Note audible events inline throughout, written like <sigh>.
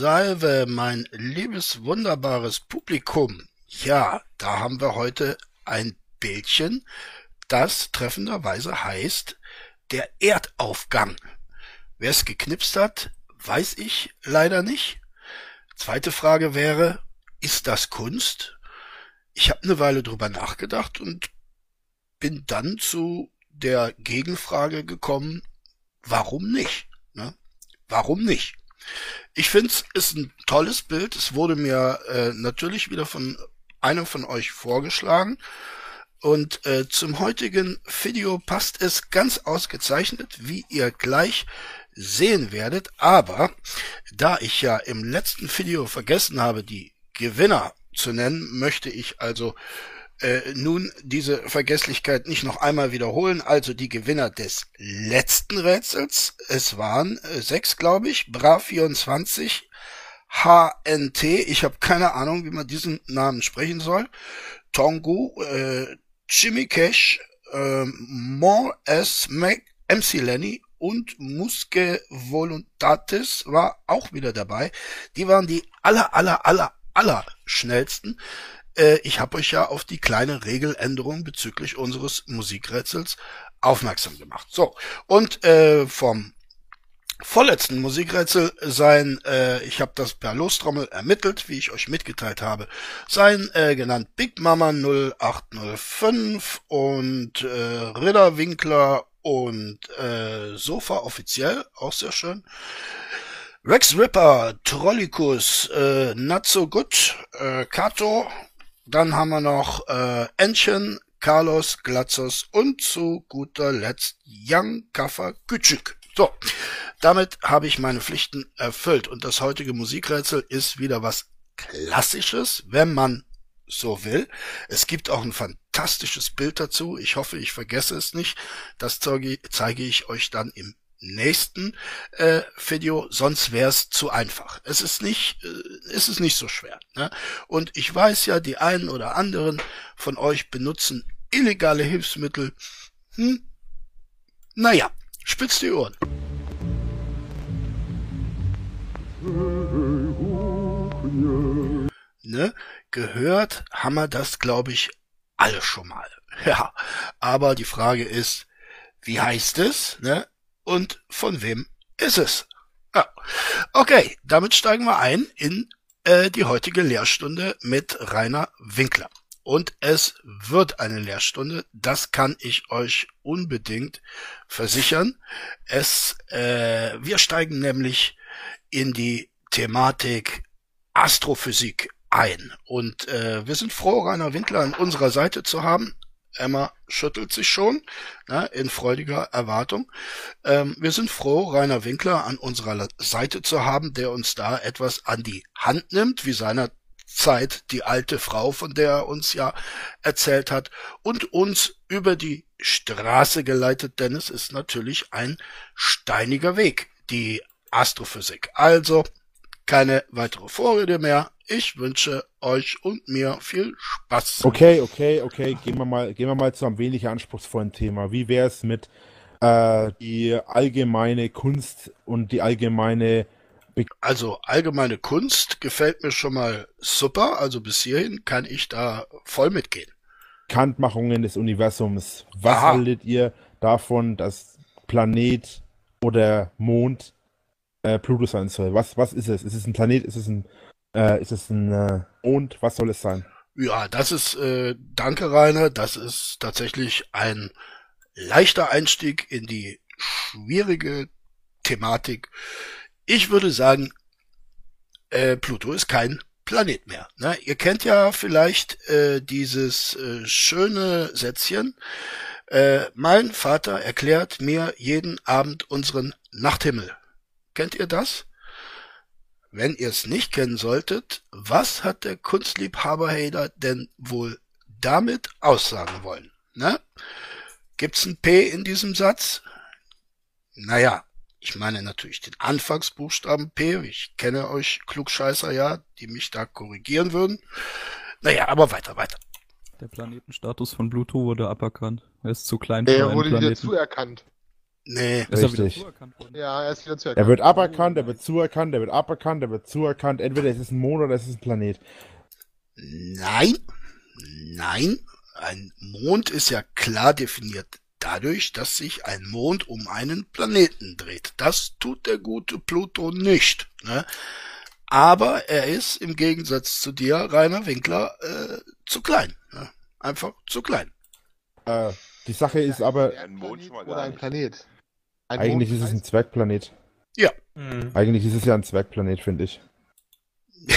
Salve, mein liebes, wunderbares Publikum. Ja, da haben wir heute ein Bildchen, das treffenderweise heißt der Erdaufgang. Wer es geknipst hat, weiß ich leider nicht. Zweite Frage wäre, ist das Kunst? Ich habe eine Weile drüber nachgedacht und bin dann zu der Gegenfrage gekommen, warum nicht? Ne? Warum nicht? Ich finde es ist ein tolles Bild. Es wurde mir äh, natürlich wieder von einem von euch vorgeschlagen. Und äh, zum heutigen Video passt es ganz ausgezeichnet, wie ihr gleich sehen werdet. Aber da ich ja im letzten Video vergessen habe, die Gewinner zu nennen, möchte ich also äh, nun diese Vergesslichkeit nicht noch einmal wiederholen. Also die Gewinner des letzten Rätsels, es waren äh, sechs, glaube ich, Bra 24, HNT, ich habe keine Ahnung, wie man diesen Namen sprechen soll, Tongu, äh, Jimmy Cash, äh, More S, Mac, MC Lenny und Musque Voluntatis war auch wieder dabei. Die waren die aller, aller, aller, aller schnellsten. Äh, ich habe euch ja auf die kleine Regeländerung bezüglich unseres Musikrätsels aufmerksam gemacht. So, und äh, vom vorletzten Musikrätsel sein, äh, ich habe das per Lostrommel ermittelt, wie ich euch mitgeteilt habe, sein äh, genannt Big Mama 0805 und äh, Ridderwinkler und äh, Sofa offiziell, auch sehr schön. Rex Ripper, Trollikus, äh, Not So Good, äh, Kato dann haben wir noch äh, Entchen, Carlos, Glatzos und zu guter Letzt Young Kaffer Küçük. So, damit habe ich meine Pflichten erfüllt und das heutige Musikrätsel ist wieder was Klassisches, wenn man so will. Es gibt auch ein fantastisches Bild dazu. Ich hoffe, ich vergesse es nicht. Das zeige ich euch dann im nächsten äh, Video, sonst wäre es zu einfach. Es ist nicht, äh, es ist nicht so schwer. Ne? Und ich weiß ja, die einen oder anderen von euch benutzen illegale Hilfsmittel. Hm? Naja, spitzt die Ohren. Ne? Gehört haben wir das, glaube ich, alle schon mal. <laughs> Ja, aber die Frage ist, wie heißt es? Ne? Und von wem ist es? Ja. Okay, damit steigen wir ein in äh, die heutige Lehrstunde mit Rainer Winkler. Und es wird eine Lehrstunde, das kann ich euch unbedingt versichern. Es, äh, wir steigen nämlich in die Thematik Astrophysik ein. Und äh, wir sind froh, Rainer Winkler an unserer Seite zu haben. Emma schüttelt sich schon ne, in freudiger Erwartung. Ähm, wir sind froh, Rainer Winkler an unserer Seite zu haben, der uns da etwas an die Hand nimmt, wie seinerzeit die alte Frau, von der er uns ja erzählt hat, und uns über die Straße geleitet, denn es ist natürlich ein steiniger Weg, die Astrophysik. Also keine weitere Vorrede mehr. Ich wünsche euch und mir viel Spaß. Okay, okay, okay. Gehen wir mal, gehen wir mal zu einem wenig anspruchsvollen Thema. Wie wäre es mit äh, die allgemeine Kunst und die allgemeine Be also allgemeine Kunst gefällt mir schon mal super. Also bis hierhin kann ich da voll mitgehen. Kantmachungen des Universums. Was Aha. haltet ihr davon, dass Planet oder Mond äh, Pluto sein soll? Was, was ist es? Ist es ein Planet? Ist es ein äh, ist es ein äh, Mond? Was soll es sein? Ja, das ist, äh, danke Rainer, das ist tatsächlich ein leichter Einstieg in die schwierige Thematik. Ich würde sagen, äh, Pluto ist kein Planet mehr. Ne? Ihr kennt ja vielleicht äh, dieses äh, schöne Sätzchen. Äh, mein Vater erklärt mir jeden Abend unseren Nachthimmel. Kennt ihr das? Wenn ihr es nicht kennen solltet, was hat der Kunstliebhaber-Hater denn wohl damit aussagen wollen? Ne? Gibt's ein P in diesem Satz? Naja, ich meine natürlich den Anfangsbuchstaben P. Ich kenne euch Klugscheißer ja, die mich da korrigieren würden. Naja, aber weiter, weiter. Der Planetenstatus von Pluto wurde aberkannt. Er ist zu klein für Er wurde wieder zuerkannt. Nee. Ist er wieder Richtig. zuerkannt worden? Ja, er ist wieder zu Er wird aberkannt, er wird zuerkannt, er wird aberkannt, er wird zuerkannt. Entweder es ist ein Mond oder es ist ein Planet. Nein, nein, ein Mond ist ja klar definiert dadurch, dass sich ein Mond um einen Planeten dreht. Das tut der gute Pluto nicht. Ne? Aber er ist im Gegensatz zu dir, Rainer Winkler, äh, zu klein. Ne? Einfach zu klein. Äh, die Sache ist aber, ein Mond schon mal oder ein nicht. Planet. Ein eigentlich Mond ist es ein Zwergplanet. Mhm. Eigentlich ist es ja ein Zwergplanet, finde ich. <laughs>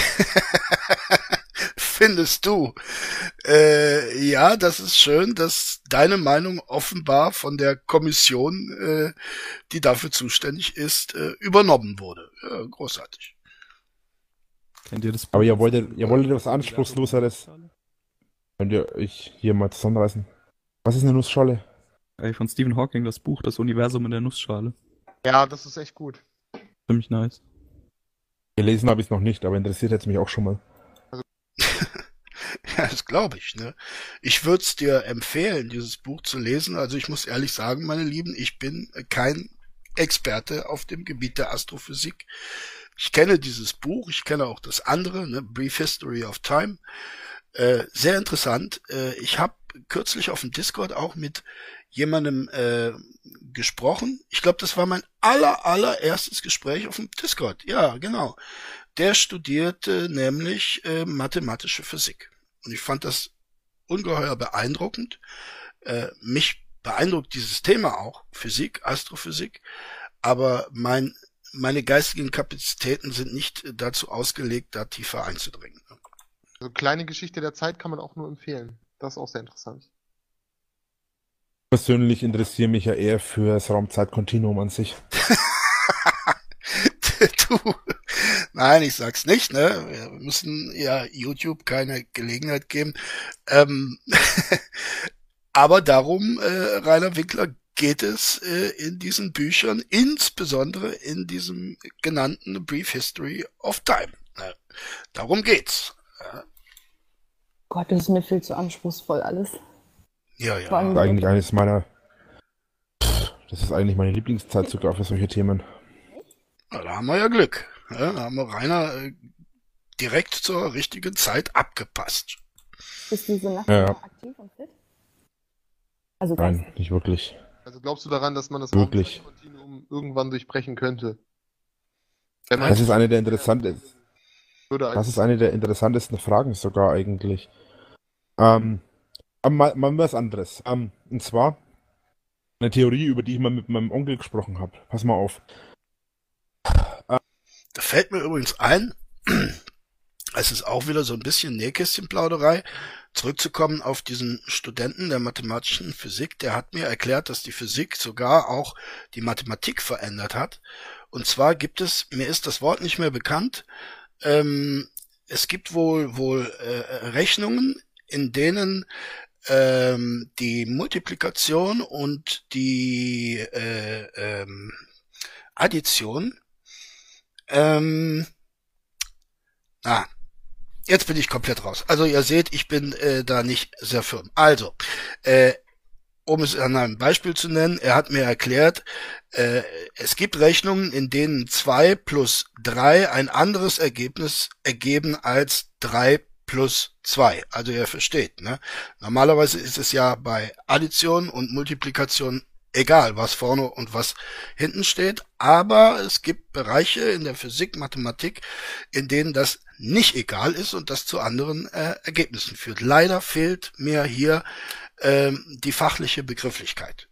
Findest du? Äh, ja, das ist schön, dass deine Meinung offenbar von der Kommission, äh, die dafür zuständig ist, äh, übernommen wurde. Ja, großartig. Kennt ihr das? Aber ihr wolltet, ihr wolltet was Anspruchsloseres. Könnt ihr euch hier mal zusammenreißen? Was ist eine Nussschale? Ey, von Stephen Hawking, das Buch Das Universum in der Nussschale. Ja, das ist echt gut. Ziemlich nice. Gelesen habe ich es noch nicht, aber interessiert jetzt mich auch schon mal. <laughs> Ja, das glaube ich. Ne? Ich würde es dir empfehlen, dieses Buch zu lesen. Also ich muss ehrlich sagen, meine Lieben, ich bin kein Experte auf dem Gebiet der Astrophysik. Ich kenne dieses Buch, ich kenne auch das andere, ne? Brief History of Time. Äh, sehr interessant. Äh, ich habe kürzlich auf dem Discord auch mit jemandem äh, gesprochen. Ich glaube, das war mein aller allererstes Gespräch auf dem Discord. Ja, genau. Der studierte nämlich äh, mathematische Physik. Und ich fand das ungeheuer beeindruckend. Äh, mich beeindruckt dieses Thema auch, Physik, Astrophysik. Aber mein, meine geistigen Kapazitäten sind nicht äh, dazu ausgelegt, da tiefer einzudringen. Also kleine Geschichte der Zeit kann man auch nur empfehlen. Das ist auch sehr interessant. Persönlich interessiere mich ja eher für das Raumzeitkontinuum an sich. <laughs> du, nein, ich sag's nicht, ne? Wir müssen ja YouTube keine Gelegenheit geben. Ähm, <laughs> aber darum, äh, Rainer Winkler, geht es äh, in diesen Büchern, insbesondere in diesem genannten Brief History of Time. Ne? Darum geht's. Gott, das ist mir viel zu anspruchsvoll alles. Ja, ja. Das ist eigentlich eines meiner. Pff, Das ist eigentlich meine Lieblingszeit sogar für solche Themen. Na, Da haben wir ja Glück. Ja, da haben wir Rainer äh, direkt zur richtigen Zeit abgepasst. Ist diese Nacht Ja. noch aktiv und fit? Also Nein, nicht wirklich. Also glaubst du daran, dass man das Wirklich. Irgendwann durchbrechen könnte? Wenn man Das ist eine der interessantesten. Würde Das ist eine der interessantesten Fragen sogar eigentlich. Ähm, aber mal, mal was anderes. Ähm, und zwar eine Theorie, über die ich mal mit meinem Onkel gesprochen habe. Pass mal auf. Da fällt mir übrigens ein, <clears throat> es ist auch wieder so ein bisschen Nähkästchenplauderei, zurückzukommen auf diesen Studenten der mathematischen Physik, der hat mir erklärt, dass die Physik sogar auch die Mathematik verändert hat. Und zwar gibt es, mir ist das Wort nicht mehr bekannt, ähm, es gibt wohl wohl äh, Rechnungen, in denen ähm, die Multiplikation und die äh, ähm, Addition ähm, ah, jetzt bin ich komplett raus. Also ihr seht, ich bin äh, da nicht sehr firm. Also, äh, um es an einem Beispiel zu nennen, er hat mir erklärt, äh, es gibt Rechnungen, in denen zwei plus drei ein anderes Ergebnis ergeben als drei plus zwei. Also ihr versteht, ne? Normalerweise ist es ja bei Addition und Multiplikation egal, was vorne und was hinten steht, aber es gibt Bereiche in der Physik, Mathematik, in denen das nicht egal ist und das zu anderen äh, Ergebnissen führt. Leider fehlt mir hier ähm, die fachliche Begrifflichkeit.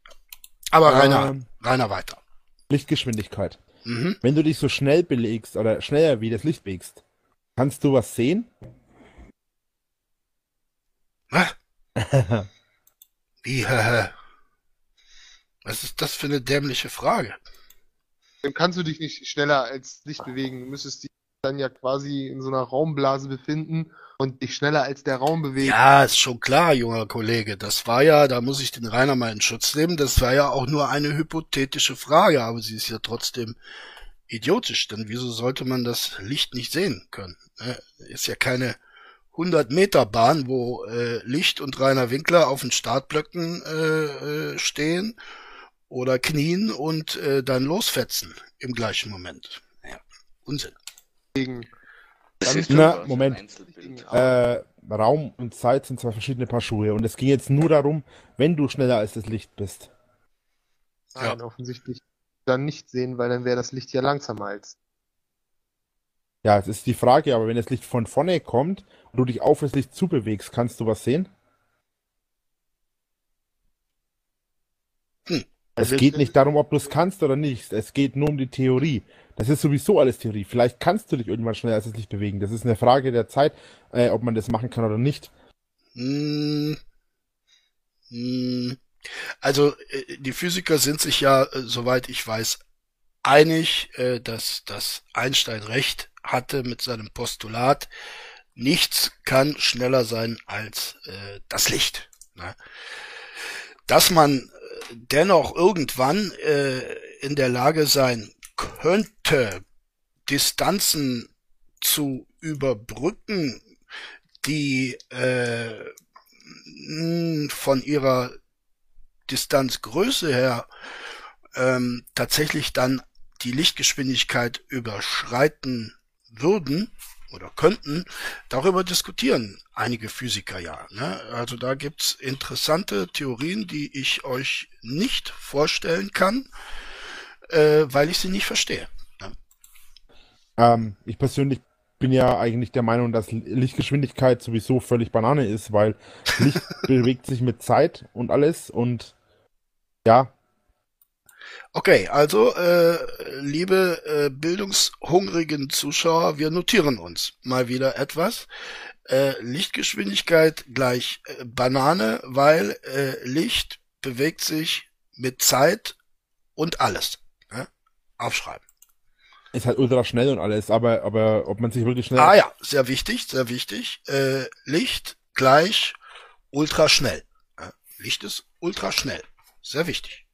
Aber Rainer, Ähm. Rainer weiter. Lichtgeschwindigkeit. Mhm. Wenn du dich so schnell belegst oder schneller wie das Licht bewegst, kannst du was sehen? Was? Wie, hä, hä? Was ist das für eine dämliche Frage? Dann kannst du dich nicht schneller als Licht bewegen. Du müsstest dich dann ja quasi in so einer Raumblase befinden und dich schneller als der Raum bewegen. Ja, ist schon klar, junger Kollege. Das war ja, da muss ich den Rainer mal in Schutz nehmen, das war ja auch nur eine hypothetische Frage, aber sie ist ja trotzdem idiotisch, denn wieso sollte man das Licht nicht sehen können? Ne? Ist ja keine 100 Meter Bahn, wo äh, Licht und Rainer Winkler auf den Startblöcken äh, äh, stehen oder knien und dann losfetzen im gleichen Moment. Ja, Unsinn. Deswegen, ist Na, Moment. Äh, Raum und Zeit sind zwei verschiedene Paar Schuhe. Und es ging jetzt nur darum, wenn du schneller als das Licht bist. nein, offensichtlich dann nicht sehen, weil dann wäre das Licht ja langsamer als. Ja, es ist die Frage, aber wenn das Licht von vorne kommt und du dich auf das Licht zubewegst, kannst du was sehen? Hm. Es Also geht nicht darum, ob du es kannst oder nicht. Es geht nur um die Theorie. Das ist sowieso alles Theorie. Vielleicht kannst du dich irgendwann schneller als das Licht bewegen. Das ist eine Frage der Zeit, äh, ob man das machen kann oder nicht. Hm. Hm. Also äh, die Physiker sind sich ja, äh, soweit ich weiß, einig, äh, dass, dass Einstein recht hatte mit seinem Postulat. Nichts kann schneller sein als äh, das Licht. Ne? Dass man dennoch irgendwann äh, in der Lage sein könnte, Distanzen zu überbrücken, die äh, von ihrer Distanzgröße her ähm, tatsächlich dann die Lichtgeschwindigkeit überschreiten würden oder könnten, darüber diskutieren einige Physiker ja. Ne? Also da gibt's interessante Theorien, die ich euch nicht vorstellen kann, äh, weil ich sie nicht verstehe. Ähm, ich persönlich bin ja eigentlich der Meinung, dass Lichtgeschwindigkeit sowieso völlig Banane ist, weil Licht <laughs> bewegt sich mit Zeit und alles und ja, Okay, also äh, liebe äh, bildungshungrigen Zuschauer, wir notieren uns mal wieder etwas. Äh, Lichtgeschwindigkeit gleich äh, Banane, weil äh, Licht bewegt sich mit Zeit und alles. Aufschreiben. ist halt ultra schnell und alles, aber, aber ob man sich wirklich schnell Ah ja, sehr wichtig, sehr wichtig. Äh, Licht gleich ultraschnell. Ja? Licht ist ultraschnell. Sehr wichtig.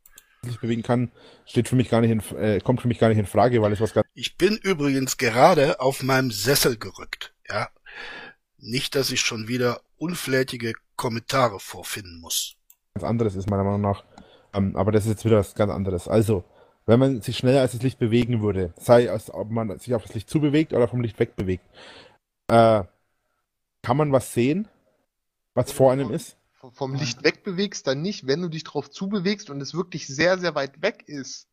sich bewegen kann, steht für mich gar nicht in, äh, kommt für mich gar nicht in Frage, weil es was ganz Ich bin übrigens gerade auf meinem Sessel gerückt, ja. Nicht, dass ich schon wieder unflätige Kommentare vorfinden muss. anderes ist, meiner Meinung nach. Ähm, aber das ist jetzt wieder was ganz anderes. Also, wenn man sich schneller als das Licht bewegen würde, sei es, ob man sich auf das Licht zubewegt oder vom Licht wegbewegt, äh, kann man was sehen, was vor einem ist? vom Licht wegbewegst, dann nicht, wenn du dich drauf zubewegst und es wirklich sehr, sehr weit weg ist.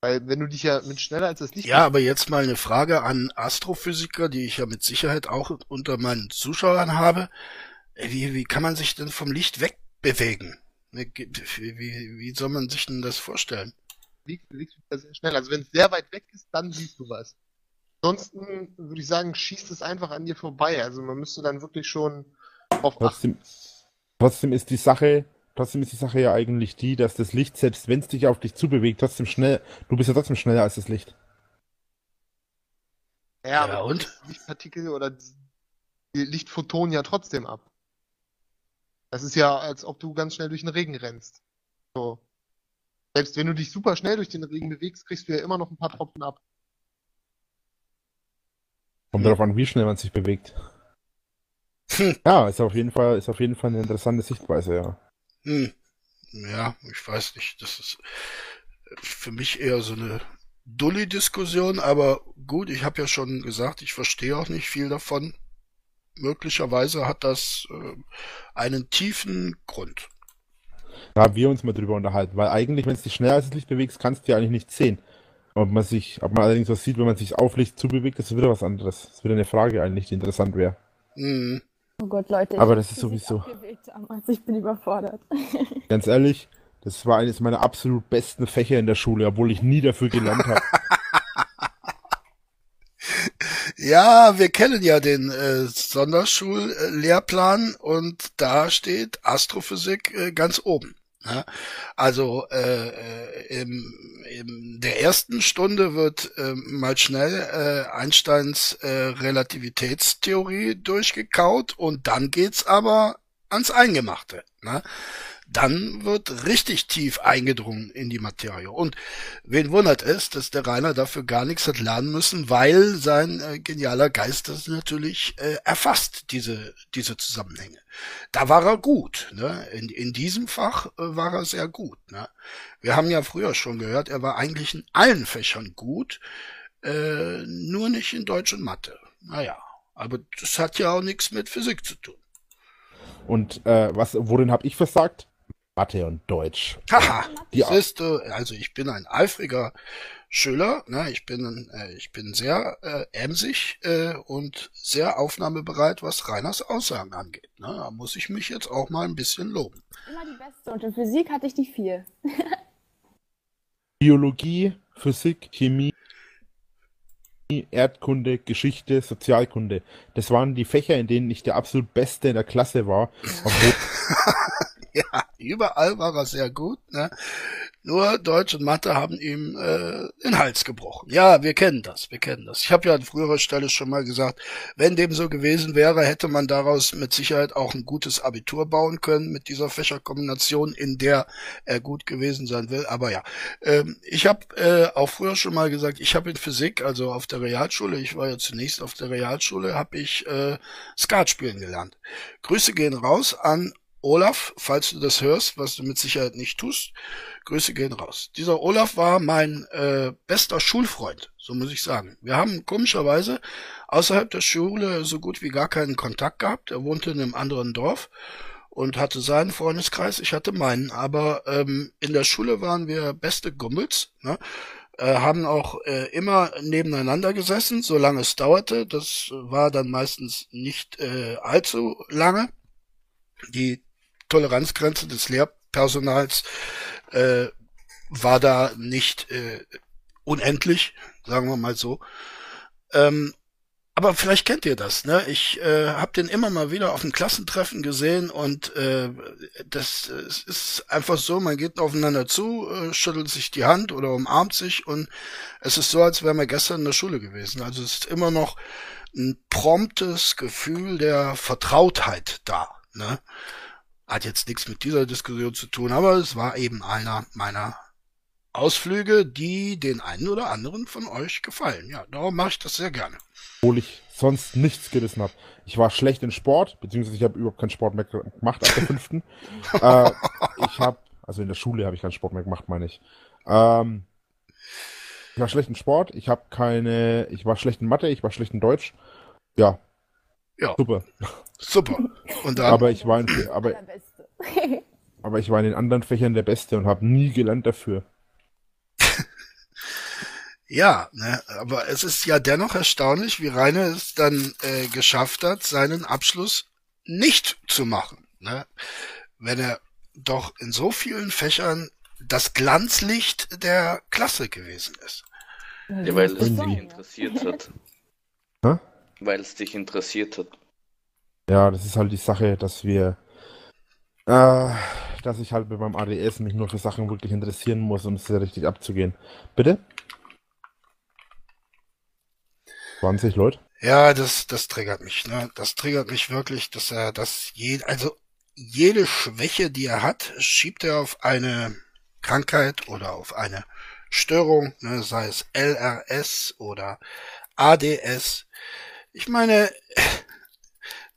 Weil wenn du dich ja mit schneller als das Licht Ja, aber jetzt mal eine Frage an Astrophysiker, die ich ja mit Sicherheit auch unter meinen Zuschauern habe. Äh, Wie, wie kann man sich denn vom Licht wegbewegen? Wie, wie, wie soll man sich denn das vorstellen? Bewegst du ja sehr schnell. Also wenn es sehr weit weg ist, dann siehst du was. Ansonsten würde ich sagen, schießt es einfach an dir vorbei. Also man müsste dann wirklich schon achten. Trotzdem, trotzdem ist die Sache, trotzdem ist die Sache ja eigentlich die, dass das Licht, selbst wenn es dich auf dich zubewegt, trotzdem schnell, du bist ja trotzdem schneller als das Licht. Ja, Ja, aber und? Lichtpartikel oder die Lichtphotonen ja trotzdem ab. Das ist ja, als ob du ganz schnell durch den Regen rennst. So. Selbst wenn du dich super schnell durch den Regen bewegst, kriegst du ja immer noch ein paar Tropfen ab. Kommt darauf an, wie schnell man sich bewegt. Hm. Ja, ist auf jeden Fall, ist auf jeden Fall eine interessante Sichtweise, ja. Hm. Ja, ich weiß nicht. Das ist für mich eher so eine Dulli-Diskussion, aber gut, ich habe ja schon gesagt, ich verstehe auch nicht viel davon. Möglicherweise hat das äh, einen tiefen Grund. Da haben wir uns mal drüber unterhalten, weil eigentlich, wenn du dich schneller als das Licht bewegst, kannst du ja eigentlich nicht sehen. Ob man sich, ob man allerdings was sieht, wenn man sich auf Licht zubewegt, das ist wieder was anderes. Das ist wieder eine Frage eigentlich, die interessant wäre. Hm. Oh Gott, Leute. ich Aber das ist sowieso- damals. Ich bin überfordert. <laughs> Ganz ehrlich, das war eines meiner absolut besten Fächer in der Schule, obwohl ich nie dafür gelernt habe. <laughs> Ja, wir kennen ja den äh, Sonderschullehrplan und da steht Astrophysik äh, ganz oben. Ja? Also äh, äh, im, in der ersten Stunde wird äh, mal schnell äh, Einsteins äh, Relativitätstheorie durchgekaut und dann geht's aber ans Eingemachte. Ne? Dann wird richtig tief eingedrungen in die Materie. Und wen wundert es, dass der Rainer dafür gar nichts hat lernen müssen, weil sein äh, genialer Geist das natürlich äh, erfasst, diese, diese Zusammenhänge. Da war er gut. Ne? In, in diesem Fach äh, war er sehr gut. Ne? Wir haben ja früher schon gehört, er war eigentlich in allen Fächern gut, äh, nur nicht in Deutsch und Mathe. Naja, aber das hat ja auch nichts mit Physik zu tun. Und äh, was, worin habe ich versagt? Mathe und Deutsch. Haha, Die- siehst du, also ich bin ein eifriger Schüler, ne? ich bin äh, ich bin sehr äh, emsig äh, und sehr aufnahmebereit, was Reiners Aussagen angeht. Ne? Da muss ich mich jetzt auch mal ein bisschen loben. Immer die Beste. Und in Physik hatte ich die vier. <laughs> Biologie, Physik, Chemie, Erdkunde, Geschichte, Sozialkunde. Das waren die Fächer, in denen ich der absolut Beste in der Klasse war. <laughs> Ja, überall war er sehr gut. Ne? Nur Deutsch und Mathe haben ihm äh, den Hals gebrochen. Ja, wir kennen das, wir kennen das. Ich habe ja an früherer Stelle schon mal gesagt, wenn dem so gewesen wäre, hätte man daraus mit Sicherheit auch ein gutes Abitur bauen können mit dieser Fächerkombination, in der er gut gewesen sein will. Aber ja, ähm, ich habe äh, auch früher schon mal gesagt, ich habe in Physik, also auf der Realschule, ich war ja zunächst auf der Realschule, habe ich äh, Skat spielen gelernt. Grüße gehen raus an Olaf, falls du das hörst, was du mit Sicherheit nicht tust, Grüße gehen raus. Dieser Olaf war mein äh, bester Schulfreund, so muss ich sagen. Wir haben komischerweise außerhalb der Schule so gut wie gar keinen Kontakt gehabt. Er wohnte in einem anderen Dorf und hatte seinen Freundeskreis, ich hatte meinen. Aber ähm, in der Schule waren wir beste Gummels, ne? äh, haben auch äh, immer nebeneinander gesessen, solange es dauerte. Das war dann meistens nicht äh, allzu lange. Die Toleranzgrenze des Lehrpersonals äh, war da nicht äh, unendlich, sagen wir mal so. Ähm, aber vielleicht kennt ihr das, ne? Ich äh, habe den immer mal wieder auf dem Klassentreffen gesehen und äh, das es ist einfach so, man geht aufeinander zu, äh, schüttelt sich die Hand oder umarmt sich und es ist so, als wären wir gestern in der Schule gewesen. Also es ist immer noch ein promptes Gefühl der Vertrautheit da, ne? Hat jetzt nichts mit dieser Diskussion zu tun, aber es war eben einer meiner Ausflüge, die den einen oder anderen von euch gefallen. Ja, darum mache ich das sehr gerne. obwohl ich sonst nichts gerissen habe. Ich war schlecht in Sport, beziehungsweise ich habe überhaupt keinen Sport mehr gemacht ab der fünften. <laughs> äh, ich habe, also in der Schule habe ich keinen Sport mehr gemacht, meine ich. Ähm, ich war schlecht in Sport, ich habe keine, ich war schlecht in Mathe, ich war schlecht in Deutsch. Ja. Ja. Super. Super. Und dann, Aber ich war in, aber, <laughs> aber ich war in den anderen Fächern der Beste und habe nie gelernt dafür. <laughs> ja, ne, aber es ist ja dennoch erstaunlich, wie Rainer es dann äh, geschafft hat, seinen Abschluss nicht zu machen. Ne? Wenn er doch in so vielen Fächern das Glanzlicht der Klasse gewesen ist. Ja, weil es dich interessiert hat. Weil es dich interessiert hat. Ja, das ist halt die Sache, dass wir, äh, dass ich halt mit meinem ADS mich nur für Sachen wirklich interessieren muss, um es richtig abzugehen. Bitte? 20 Leute? Ja, das, das triggert mich, ne? Das triggert mich wirklich, dass er das je, also jede Schwäche, die er hat, schiebt er auf eine Krankheit oder auf eine Störung, ne? sei es LRS oder ADS. Ich meine,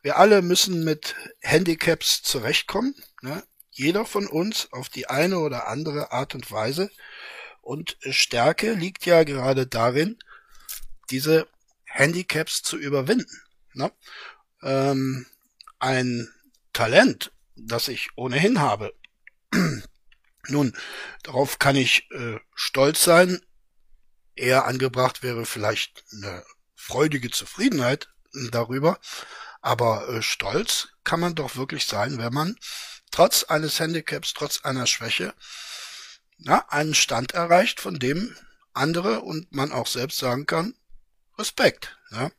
wir alle müssen mit Handicaps zurechtkommen, ne? Jeder von uns auf die eine oder andere Art und Weise. Und Stärke liegt ja gerade darin, diese Handicaps zu überwinden. Ne? Ähm, ein Talent, das ich ohnehin habe. <clears throat> Nun, darauf kann ich äh, stolz sein. Eher angebracht wäre vielleicht eine freudige Zufriedenheit darüber. Aber äh, stolz kann man doch wirklich sein, wenn man trotz eines Handicaps, trotz einer Schwäche, na, einen Stand erreicht, von dem andere und man auch selbst sagen kann, Respekt. Ja?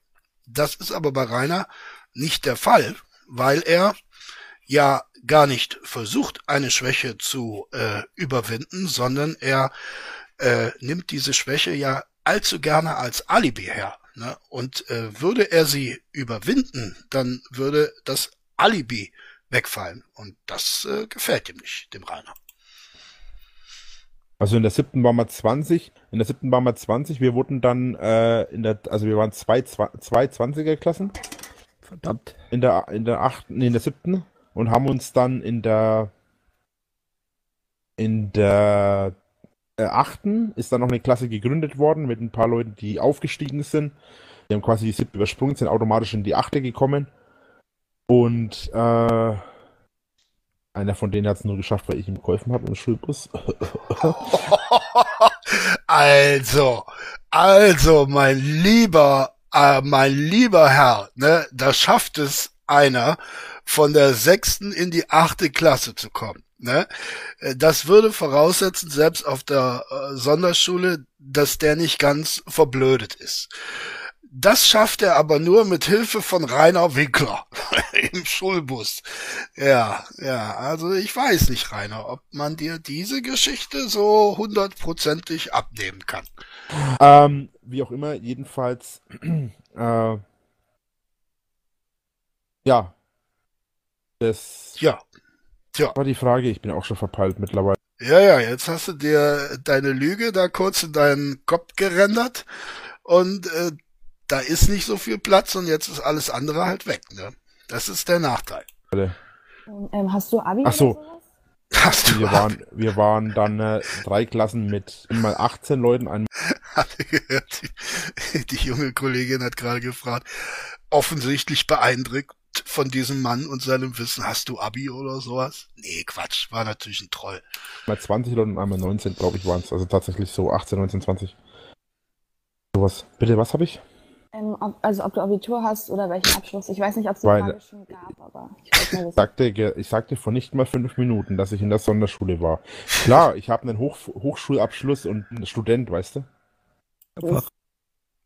Das ist aber bei Rainer nicht der Fall, weil er ja gar nicht versucht, eine Schwäche zu äh, überwinden, sondern er äh, nimmt diese Schwäche ja allzu gerne als Alibi her. Ne? Und äh, würde er sie überwinden, dann würde das Alibi wegfallen. Und das äh, gefällt ihm nicht, dem Rainer. Also in der siebten waren wir 20, in der siebten waren wir 20, wir wurden dann äh, in der, also wir waren zwei, zwei, zwei 20er Klassen Verdammt. in der, in der achten, nee, in der siebten und haben uns dann in der, in der äh, achten ist dann noch eine Klasse gegründet worden mit ein paar Leuten, die aufgestiegen sind. Die haben quasi die siebte übersprungen, sind automatisch in die achte gekommen. Und äh, einer von denen hat es nur geschafft, weil ich ihm geholfen habe im Schulbus. <laughs> Also, also, mein lieber, äh, mein lieber Herr, ne, da schafft es einer, von der sechsten in die achte Klasse zu kommen. Ne? Äh, Das würde voraussetzen, selbst auf der äh, Sonderschule, dass der nicht ganz verblödet ist. Das schafft er aber nur mit Hilfe von Rainer Winkler <laughs> im Schulbus. Ja, ja, also ich weiß nicht, Rainer, ob man dir diese Geschichte so hundertprozentig abnehmen kann. Ähm, wie auch immer, jedenfalls, <clears throat> äh, ja, das Ja, war die Frage. Ich bin auch schon verpeilt mittlerweile. ja, ja, jetzt hast du dir deine Lüge da kurz in deinen Kopf gerendert und äh, da ist nicht so viel Platz und jetzt ist alles andere halt weg, ne? Das ist der Nachteil. Ähm, hast du Abi Ach so. Hast du Wir waren, wir waren dann äh, drei Klassen mit einmal 18 Leuten, Hatte gehört, die, die junge Kollegin hat gerade gefragt, offensichtlich beeindruckt von diesem Mann und seinem Wissen, hast du Abi oder sowas? Nee, Quatsch, war natürlich ein Troll. 20 Leute und einmal 19, glaube ich, waren es. Also tatsächlich so 18, 19, 20. Sowas. Bitte, was habe ich? Ähm, ob, also ob du Abitur hast oder welchen Abschluss. Ich weiß nicht, ob es Weil- Frage schon gab, aber ich wollte mal Ich wissen. sagte, ich sagte vor nicht mal fünf Minuten, dass ich in der Sonderschule war. Klar, ich habe einen Hoch Hochschulabschluss und ein Student, weißt du? Einfach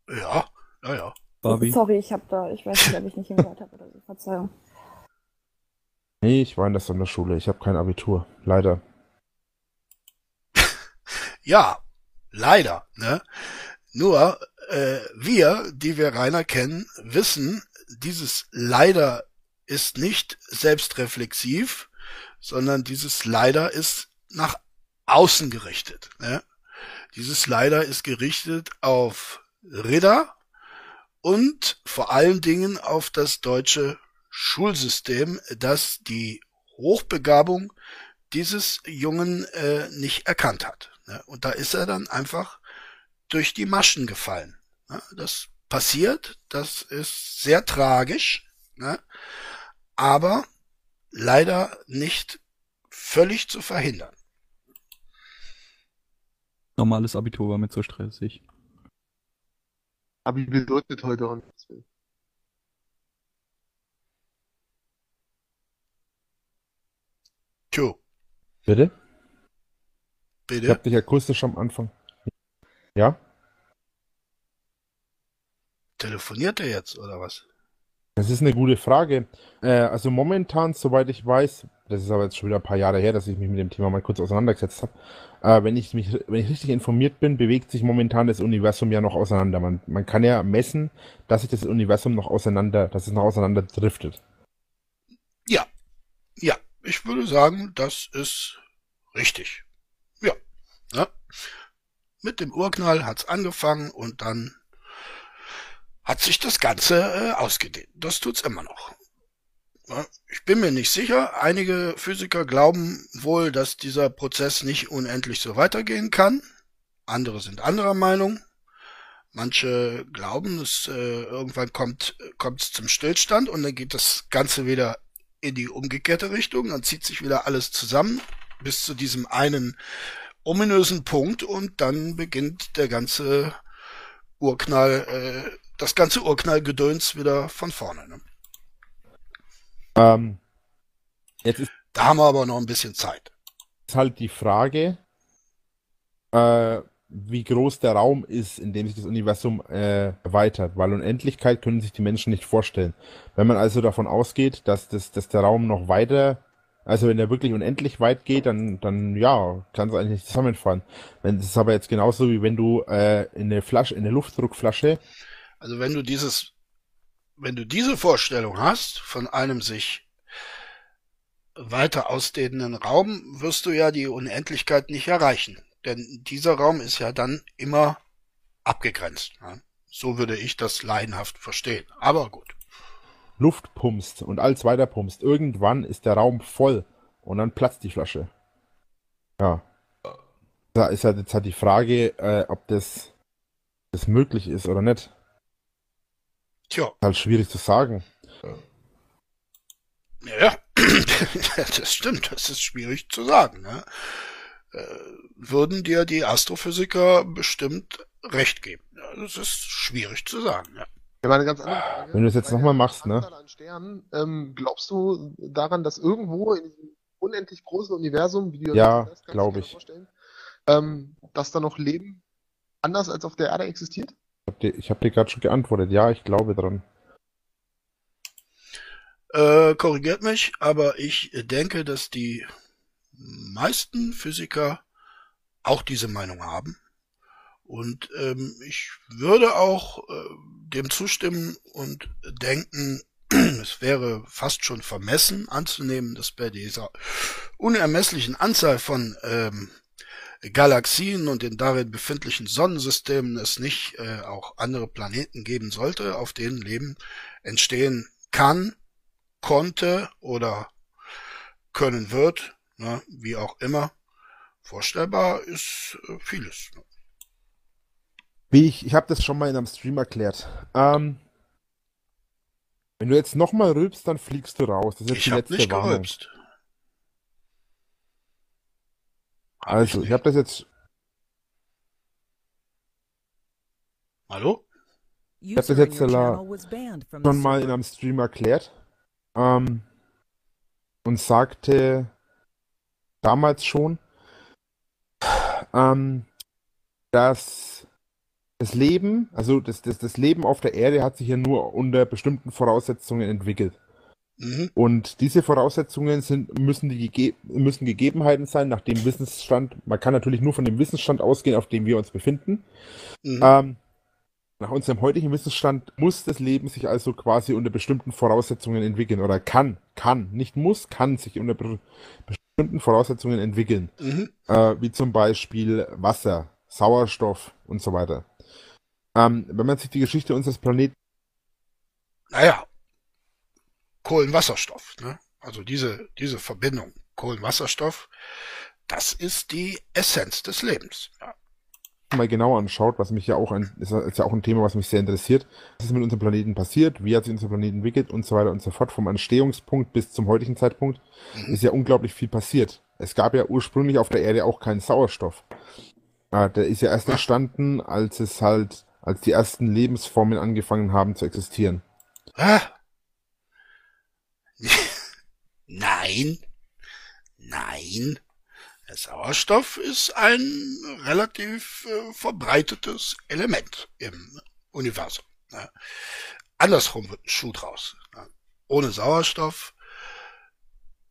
Ja, ja, ja. Barbie. Sorry, ich habe da, ich weiß nicht, ob ich nicht hingehört habe oder so. Verzeihung. Nee, ich war in der Sonderschule. Ich habe kein Abitur. Leider. <laughs> Ja, leider, ne? Nur äh, wir, die wir Rainer kennen, wissen, dieses leider ist nicht selbstreflexiv, sondern dieses leider ist nach außen gerichtet. Ne? Dieses leider ist gerichtet auf Ritter und vor allen Dingen auf das deutsche Schulsystem, das die Hochbegabung dieses Jungen äh, nicht erkannt hat. Ne? Und da ist er dann einfach durch die Maschen gefallen. Ne? Das passiert, das ist sehr tragisch, ne? aber leider nicht völlig zu verhindern. Normales Abitur war mir zu stressig. Abi bedeutet heute auch nichts mehr. Tjo, Bitte? Ich bitte. habe dich akustisch am Anfang. Ja? Telefoniert er jetzt oder was? Das ist eine gute Frage. Äh, also momentan, soweit ich weiß, das ist aber jetzt schon wieder ein paar Jahre her, dass ich mich mit dem Thema mal kurz auseinandergesetzt habe. Äh, wenn ich mich, wenn ich richtig informiert bin, bewegt sich momentan das Universum ja noch auseinander. Man, man kann ja messen, dass sich das Universum noch auseinander, dass es noch auseinander driftet. Ja, ja, ich würde sagen, das ist richtig. Ja, ja. Mit dem Urknall hat's angefangen und dann hat sich das Ganze äh, ausgedehnt. Das tut's immer noch. Ich bin mir nicht sicher. Einige Physiker glauben wohl, dass dieser Prozess nicht unendlich so weitergehen kann. Andere sind anderer Meinung. Manche glauben, es äh, irgendwann kommt kommt's zum Stillstand und dann geht das Ganze wieder in die umgekehrte Richtung, dann zieht sich wieder alles zusammen bis zu diesem einen ominösen Punkt und dann beginnt der ganze Urknall, äh, das ganze Urknallgedöns wieder von vorne. Ne? Ähm, jetzt ist Da haben wir aber noch ein bisschen Zeit. halt die Frage, äh, wie groß der Raum ist, in dem sich das Universum äh, erweitert, weil Unendlichkeit können sich die Menschen nicht vorstellen. Wenn man also davon ausgeht, dass, das, dass der Raum noch weiter, also wenn er wirklich unendlich weit geht, dann, dann ja, kann es eigentlich nicht zusammenfallen. Wenn, das ist aber jetzt genauso wie wenn du äh, in eine Flasche, in eine Luftdruckflasche, Also wenn du dieses, wenn du diese Vorstellung hast von einem sich weiter ausdehnenden Raum wirst du ja die Unendlichkeit nicht erreichen. Denn dieser Raum ist ja dann immer abgegrenzt. So würde ich das laienhaft verstehen. Aber gut. Luft pumpst und als weiter pumpst. Irgendwann ist der Raum voll und dann platzt die Flasche. Ja. Da ist halt jetzt halt die Frage, äh, ob das, das möglich ist oder nicht. Tja, Halt schwierig zu sagen. ja, <clears throat> das stimmt. Das ist schwierig zu sagen. Ne? Äh, würden dir die Astrophysiker bestimmt recht geben. Ja, das ist schwierig zu sagen. Ja. Ja, Frage. Wenn du das jetzt Bei noch mal der machst, ne? Sternen, ähm, glaubst du daran, dass irgendwo in diesem unendlich großen Universum, wie du Ja, das kannst du glaub dir ich. vorstellen, ähm, dass da noch Leben anders als auf der Erde existiert? Ich hab dir, ich hab dir gerade schon geantwortet. Ja, ich glaube dran. Äh, korrigiert mich, aber ich denke, dass die meisten Physiker auch diese Meinung haben. Und ähm, ich würde auch äh, dem zustimmen und denken, <clears throat> es wäre fast schon vermessen anzunehmen, dass bei dieser unermesslichen Anzahl von ähm, Galaxien und den darin befindlichen Sonnensystemen es nicht äh, auch andere Planeten geben sollte, auf denen Leben entstehen kann, konnte oder können wird, ne, wie auch immer. Vorstellbar ist äh, vieles. Wie ich, ich habe das schon mal in einem Stream erklärt. Ähm, wenn du jetzt nochmal rülpst, dann fliegst du raus. Das ist jetzt Ich die habe letzte nicht Warnung. gerülpst. Hab Also, ich habe das jetzt Hallo? hab das jetzt, schon mal in einem Stream erklärt ähm, und sagte damals schon, ähm, dass das Leben, also das, das, das Leben auf der Erde hat sich ja nur unter bestimmten Voraussetzungen entwickelt. Mhm. Und diese Voraussetzungen sind, müssen, die gege müssen Gegebenheiten sein, nach dem Wissensstand. Man kann natürlich nur von dem Wissensstand ausgehen, auf dem wir uns befinden. Mhm. Ähm, nach unserem heutigen Wissensstand muss das Leben sich also quasi unter bestimmten Voraussetzungen entwickeln oder kann, kann, nicht muss, kann sich unter be bestimmten Voraussetzungen entwickeln, Mhm. äh, wie zum Beispiel Wasser, Sauerstoff und so weiter. Ähm, wenn man sich die Geschichte unseres Planeten, Naja, Kohlenwasserstoff, ne? Also diese, diese Verbindung Kohlenwasserstoff, das ist die Essenz des Lebens. Ja. mal genauer anschaut, was mich ja auch ein, ist, ja- ist ja auch ein Thema, was mich sehr interessiert. Was ist mit unserem Planeten passiert? Wie hat sich unser Planet entwickelt und so weiter und so fort. Vom Entstehungspunkt bis zum heutigen Zeitpunkt Mhm. ist ja unglaublich viel passiert. Es gab ja ursprünglich auf der Erde auch keinen Sauerstoff. Äh, der ist ja erst entstanden, als es halt, als die ersten Lebensformen angefangen haben zu existieren. Ah. <laughs> Nein, nein. Der Sauerstoff ist ein relativ äh, verbreitetes Element im Universum. Ne? Andersrum wird ein Schuh draus. Ne? Ohne Sauerstoff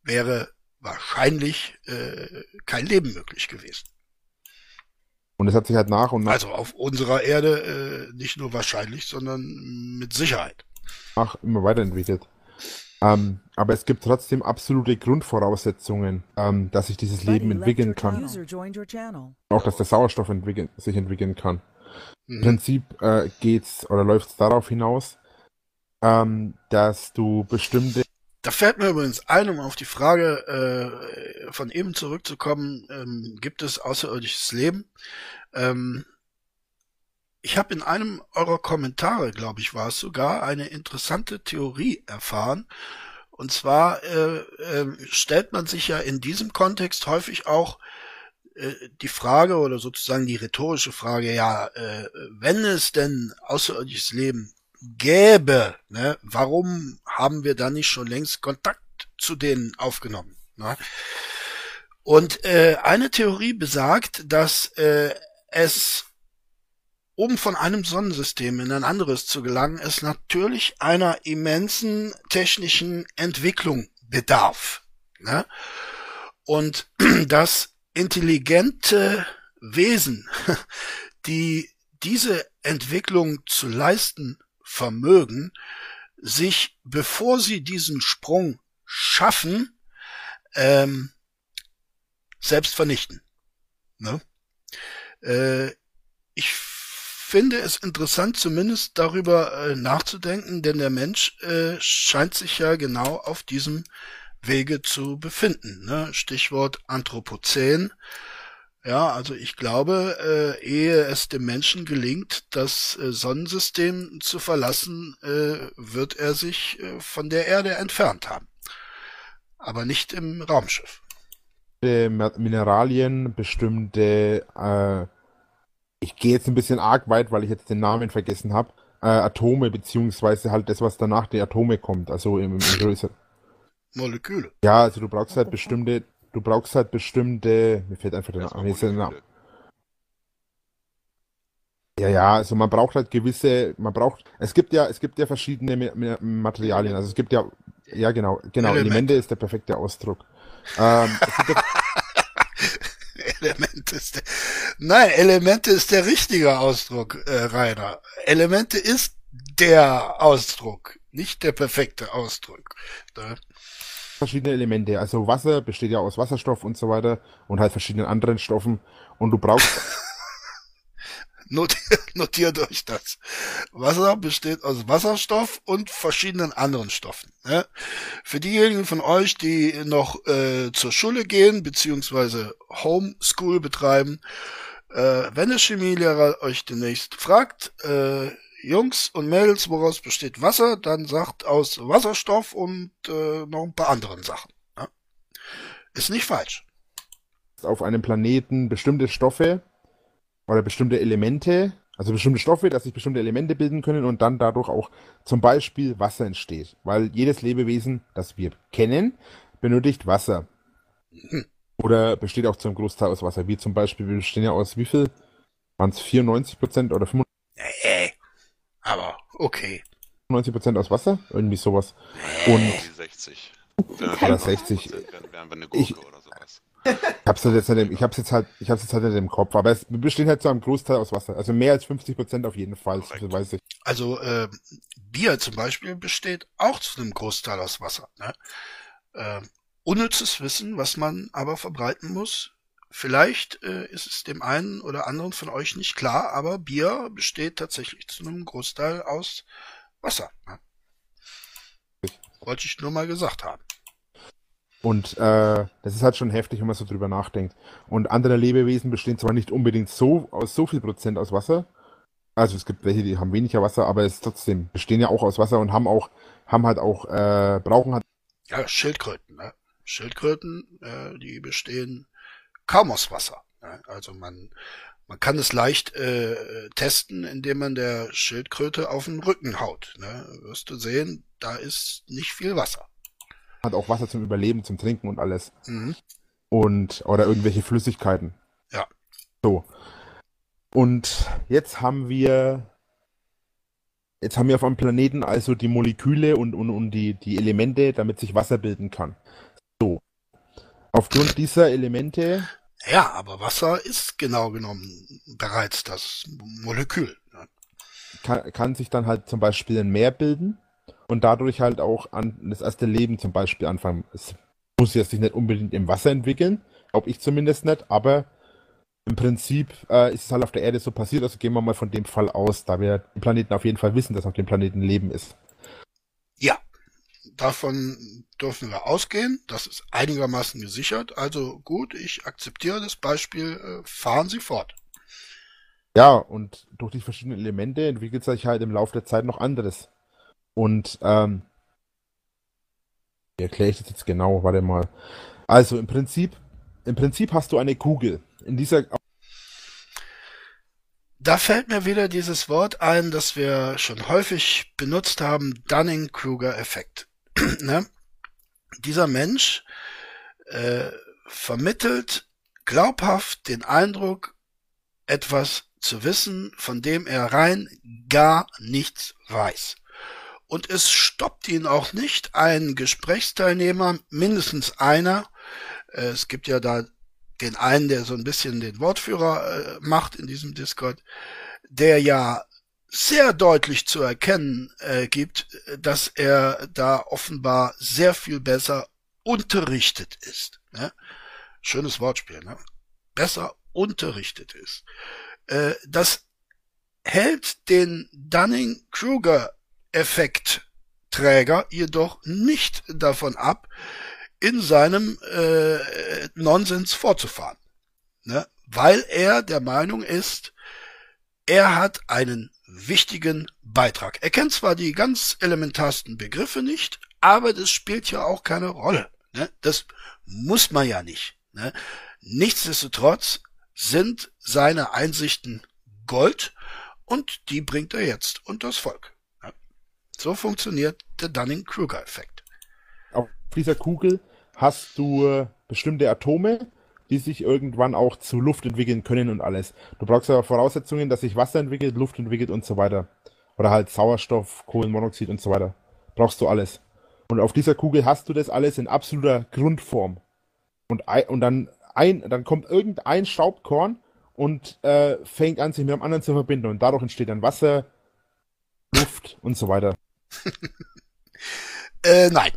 wäre wahrscheinlich äh, kein Leben möglich gewesen. Und es hat sich halt nach und nach, Also auf unserer Erde äh, nicht nur wahrscheinlich, sondern mit Sicherheit. nach immer weiterentwickelt. Ähm, aber es gibt trotzdem absolute Grundvoraussetzungen, ähm, dass sich dieses Leben entwickeln kann. Auch dass der Sauerstoff entwickeln, sich entwickeln kann. Im Mhm. Prinzip äh, geht's oder läuft's darauf hinaus, ähm, dass du bestimmte Da fällt mir übrigens ein, um auf die Frage äh, von eben zurückzukommen, ähm, gibt es außerirdisches Leben? Ähm, ich habe in einem eurer Kommentare, glaube ich, war es sogar, eine interessante Theorie erfahren. Und zwar äh, äh, stellt man sich ja in diesem Kontext häufig auch äh, die Frage oder sozusagen die rhetorische Frage, ja, äh, wenn es denn außerirdisches Leben gäbe, ne, warum haben wir dann nicht schon längst Kontakt zu denen aufgenommen? Ne? Und äh, eine Theorie besagt, dass äh, es, um von einem Sonnensystem in ein anderes zu gelangen, es natürlich einer immensen technischen Entwicklung bedarf. Ne? Und <clears throat> dass intelligente Wesen, <laughs> die diese Entwicklung zu leisten vermögen, sich, bevor sie diesen Sprung schaffen, ähm, selbst vernichten. Ne? Äh, ich finde es interessant, zumindest darüber äh, nachzudenken, denn der Mensch äh, scheint sich ja genau auf diesem Wege zu befinden. Ne? Stichwort Anthropozän. Ja, also ich glaube, äh, ehe es dem Menschen gelingt, das äh, Sonnensystem zu verlassen, äh, wird er sich äh, von der Erde entfernt haben. Aber nicht im Raumschiff. Mineralien, bestimmte, äh, ich gehe jetzt ein bisschen arg weit, weil ich jetzt den Namen vergessen habe, äh, Atome, beziehungsweise halt das, was danach die Atome kommt, also im, im größeren. Moleküle. Ja, also du brauchst halt bestimmte, du brauchst halt bestimmte, mir fällt einfach der Name, der. Ja, ja, also man braucht halt gewisse, man braucht, es gibt ja, es gibt ja verschiedene Materialien, also es gibt ja, ja genau, genau, Elemente. Elemente ist der perfekte Ausdruck. Ähm, <laughs> Elemente ist der, nein, Elemente ist der richtige Ausdruck, äh, Rainer. Elemente ist der Ausdruck, nicht der perfekte Ausdruck. Ne? verschiedene Elemente. Also Wasser besteht ja aus Wasserstoff und so weiter und halt verschiedenen anderen Stoffen. Und du brauchst, <laughs> Notiert, <laughs> notiert euch das. Wasser besteht aus Wasserstoff und verschiedenen anderen Stoffen. Ne? Für diejenigen von euch, die noch äh, zur Schule gehen, beziehungsweise Homeschool betreiben, äh, wenn der Chemielehrer euch demnächst fragt, äh, Jungs und Mädels, woraus besteht Wasser, dann sagt aus Wasserstoff und äh, noch ein paar anderen Sachen. Ne? Ist nicht falsch. auf einem Planeten bestimmte Stoffe oder bestimmte Elemente, also bestimmte Stoffe, dass sich bestimmte Elemente bilden können und dann dadurch auch zum Beispiel Wasser entsteht. Weil jedes Lebewesen, das wir kennen, benötigt Wasser. Oder besteht auch zum Großteil aus Wasser. Wie zum Beispiel, wir bestehen ja aus wie viel? Waren es 94% oder Äh, aber okay. 95% aus Wasser? Irgendwie sowas. Und Die 60. Oder 60. Wären wir eine Gurke Ich- oder sowas. Ich hab's halt jetzt im, ich hab's jetzt halt, ich hab's jetzt halt nicht im Kopf, aber es wir bestehen halt zu einem Großteil aus Wasser. Also mehr als 50 Prozent auf jeden Fall, so weiß ich. Also äh, Bier zum Beispiel besteht auch zu einem Großteil aus Wasser. Ne? Äh, unnützes Wissen, was man aber verbreiten muss. Vielleicht äh, ist es dem einen oder anderen von euch nicht klar, aber Bier besteht tatsächlich zu einem Großteil aus Wasser. Ne? Wollte ich nur mal gesagt haben. Und äh, das ist halt schon heftig, wenn man so drüber nachdenkt. Und andere Lebewesen bestehen zwar nicht unbedingt so aus so viel Prozent aus Wasser. Also es gibt welche, die haben weniger Wasser, aber es trotzdem bestehen ja auch aus Wasser und haben auch, haben halt auch, äh, brauchen halt Ja, Schildkröten. Ne? Schildkröten, äh, die bestehen kaum aus Wasser. Ne? Also man, man kann es leicht äh, testen, indem man der Schildkröte auf den Rücken haut. Ne? Wirst du sehen, da ist nicht viel Wasser. Halt auch Wasser zum Überleben, zum Trinken und alles. Mhm. Und, oder irgendwelche Flüssigkeiten. Ja. So. Und jetzt haben wir, jetzt haben wir auf einem Planeten also die Moleküle und, und, und die, die Elemente, damit sich Wasser bilden kann. So. Aufgrund dieser Elemente, Ja, aber Wasser ist genau genommen bereits das Molekül. Kann, kann sich dann halt zum Beispiel ein Meer bilden und dadurch halt auch an das erste Leben zum Beispiel anfangen. Es muss jetzt sich nicht unbedingt im Wasser entwickeln, glaube ich zumindest nicht, aber im Prinzip äh, ist es halt auf der Erde so passiert, also gehen wir mal von dem Fall aus, da wir den Planeten auf jeden Fall wissen, dass auf dem Planeten Leben ist. Ja, davon dürfen wir ausgehen. Das ist einigermaßen gesichert. Also gut, ich akzeptiere das Beispiel. Äh, fahren Sie fort. Ja, und durch die verschiedenen Elemente entwickelt sich halt im Laufe der Zeit noch anderes. Und ähm, wie erkläre ich das jetzt genau? Warte mal. Also im Prinzip, im Prinzip hast du eine Kugel. In dieser Da fällt mir wieder dieses Wort ein, das wir schon häufig benutzt haben, Dunning-Kruger-Effekt. <clears throat> ne? Dieser Mensch äh, vermittelt glaubhaft den Eindruck, etwas zu wissen, von dem er rein gar nichts weiß. Und es stoppt ihn auch nicht, ein Gesprächsteilnehmer, mindestens einer, äh, es gibt ja da den einen, der so ein bisschen den Wortführer äh, macht in diesem Discord, der ja sehr deutlich zu erkennen äh, gibt, dass er da offenbar sehr viel besser unterrichtet ist, ne? schönes Wortspiel, ne? besser unterrichtet ist, das hält den Dunning-Kruger-Effekt-Träger jedoch nicht davon ab, in seinem äh, Nonsens fortzufahren, ne? weil er der Meinung ist, er hat einen wichtigen Beitrag. Er kennt zwar die ganz elementarsten Begriffe nicht, aber das spielt ja auch keine Rolle. Ne? Das muss man ja nicht. Ne? Nichtsdestotrotz sind seine Einsichten Gold und die bringt er jetzt unters Volk. So funktioniert der Dunning-Kruger-Effekt. Auf dieser Kugel hast du äh, bestimmte Atome, die sich irgendwann auch zu Luft entwickeln können und alles. Du brauchst aber Voraussetzungen, dass sich Wasser entwickelt, Luft entwickelt und so weiter. Oder halt Sauerstoff, Kohlenmonoxid und so weiter. Brauchst du alles. Und auf dieser Kugel hast du das alles in absoluter Grundform. Und, ein, und dann, ein, dann kommt irgendein Staubkorn und äh, fängt an, sich mit dem anderen zu verbinden. Und dadurch entsteht dann Wasser, Luft und so weiter. <laughs> äh, nein.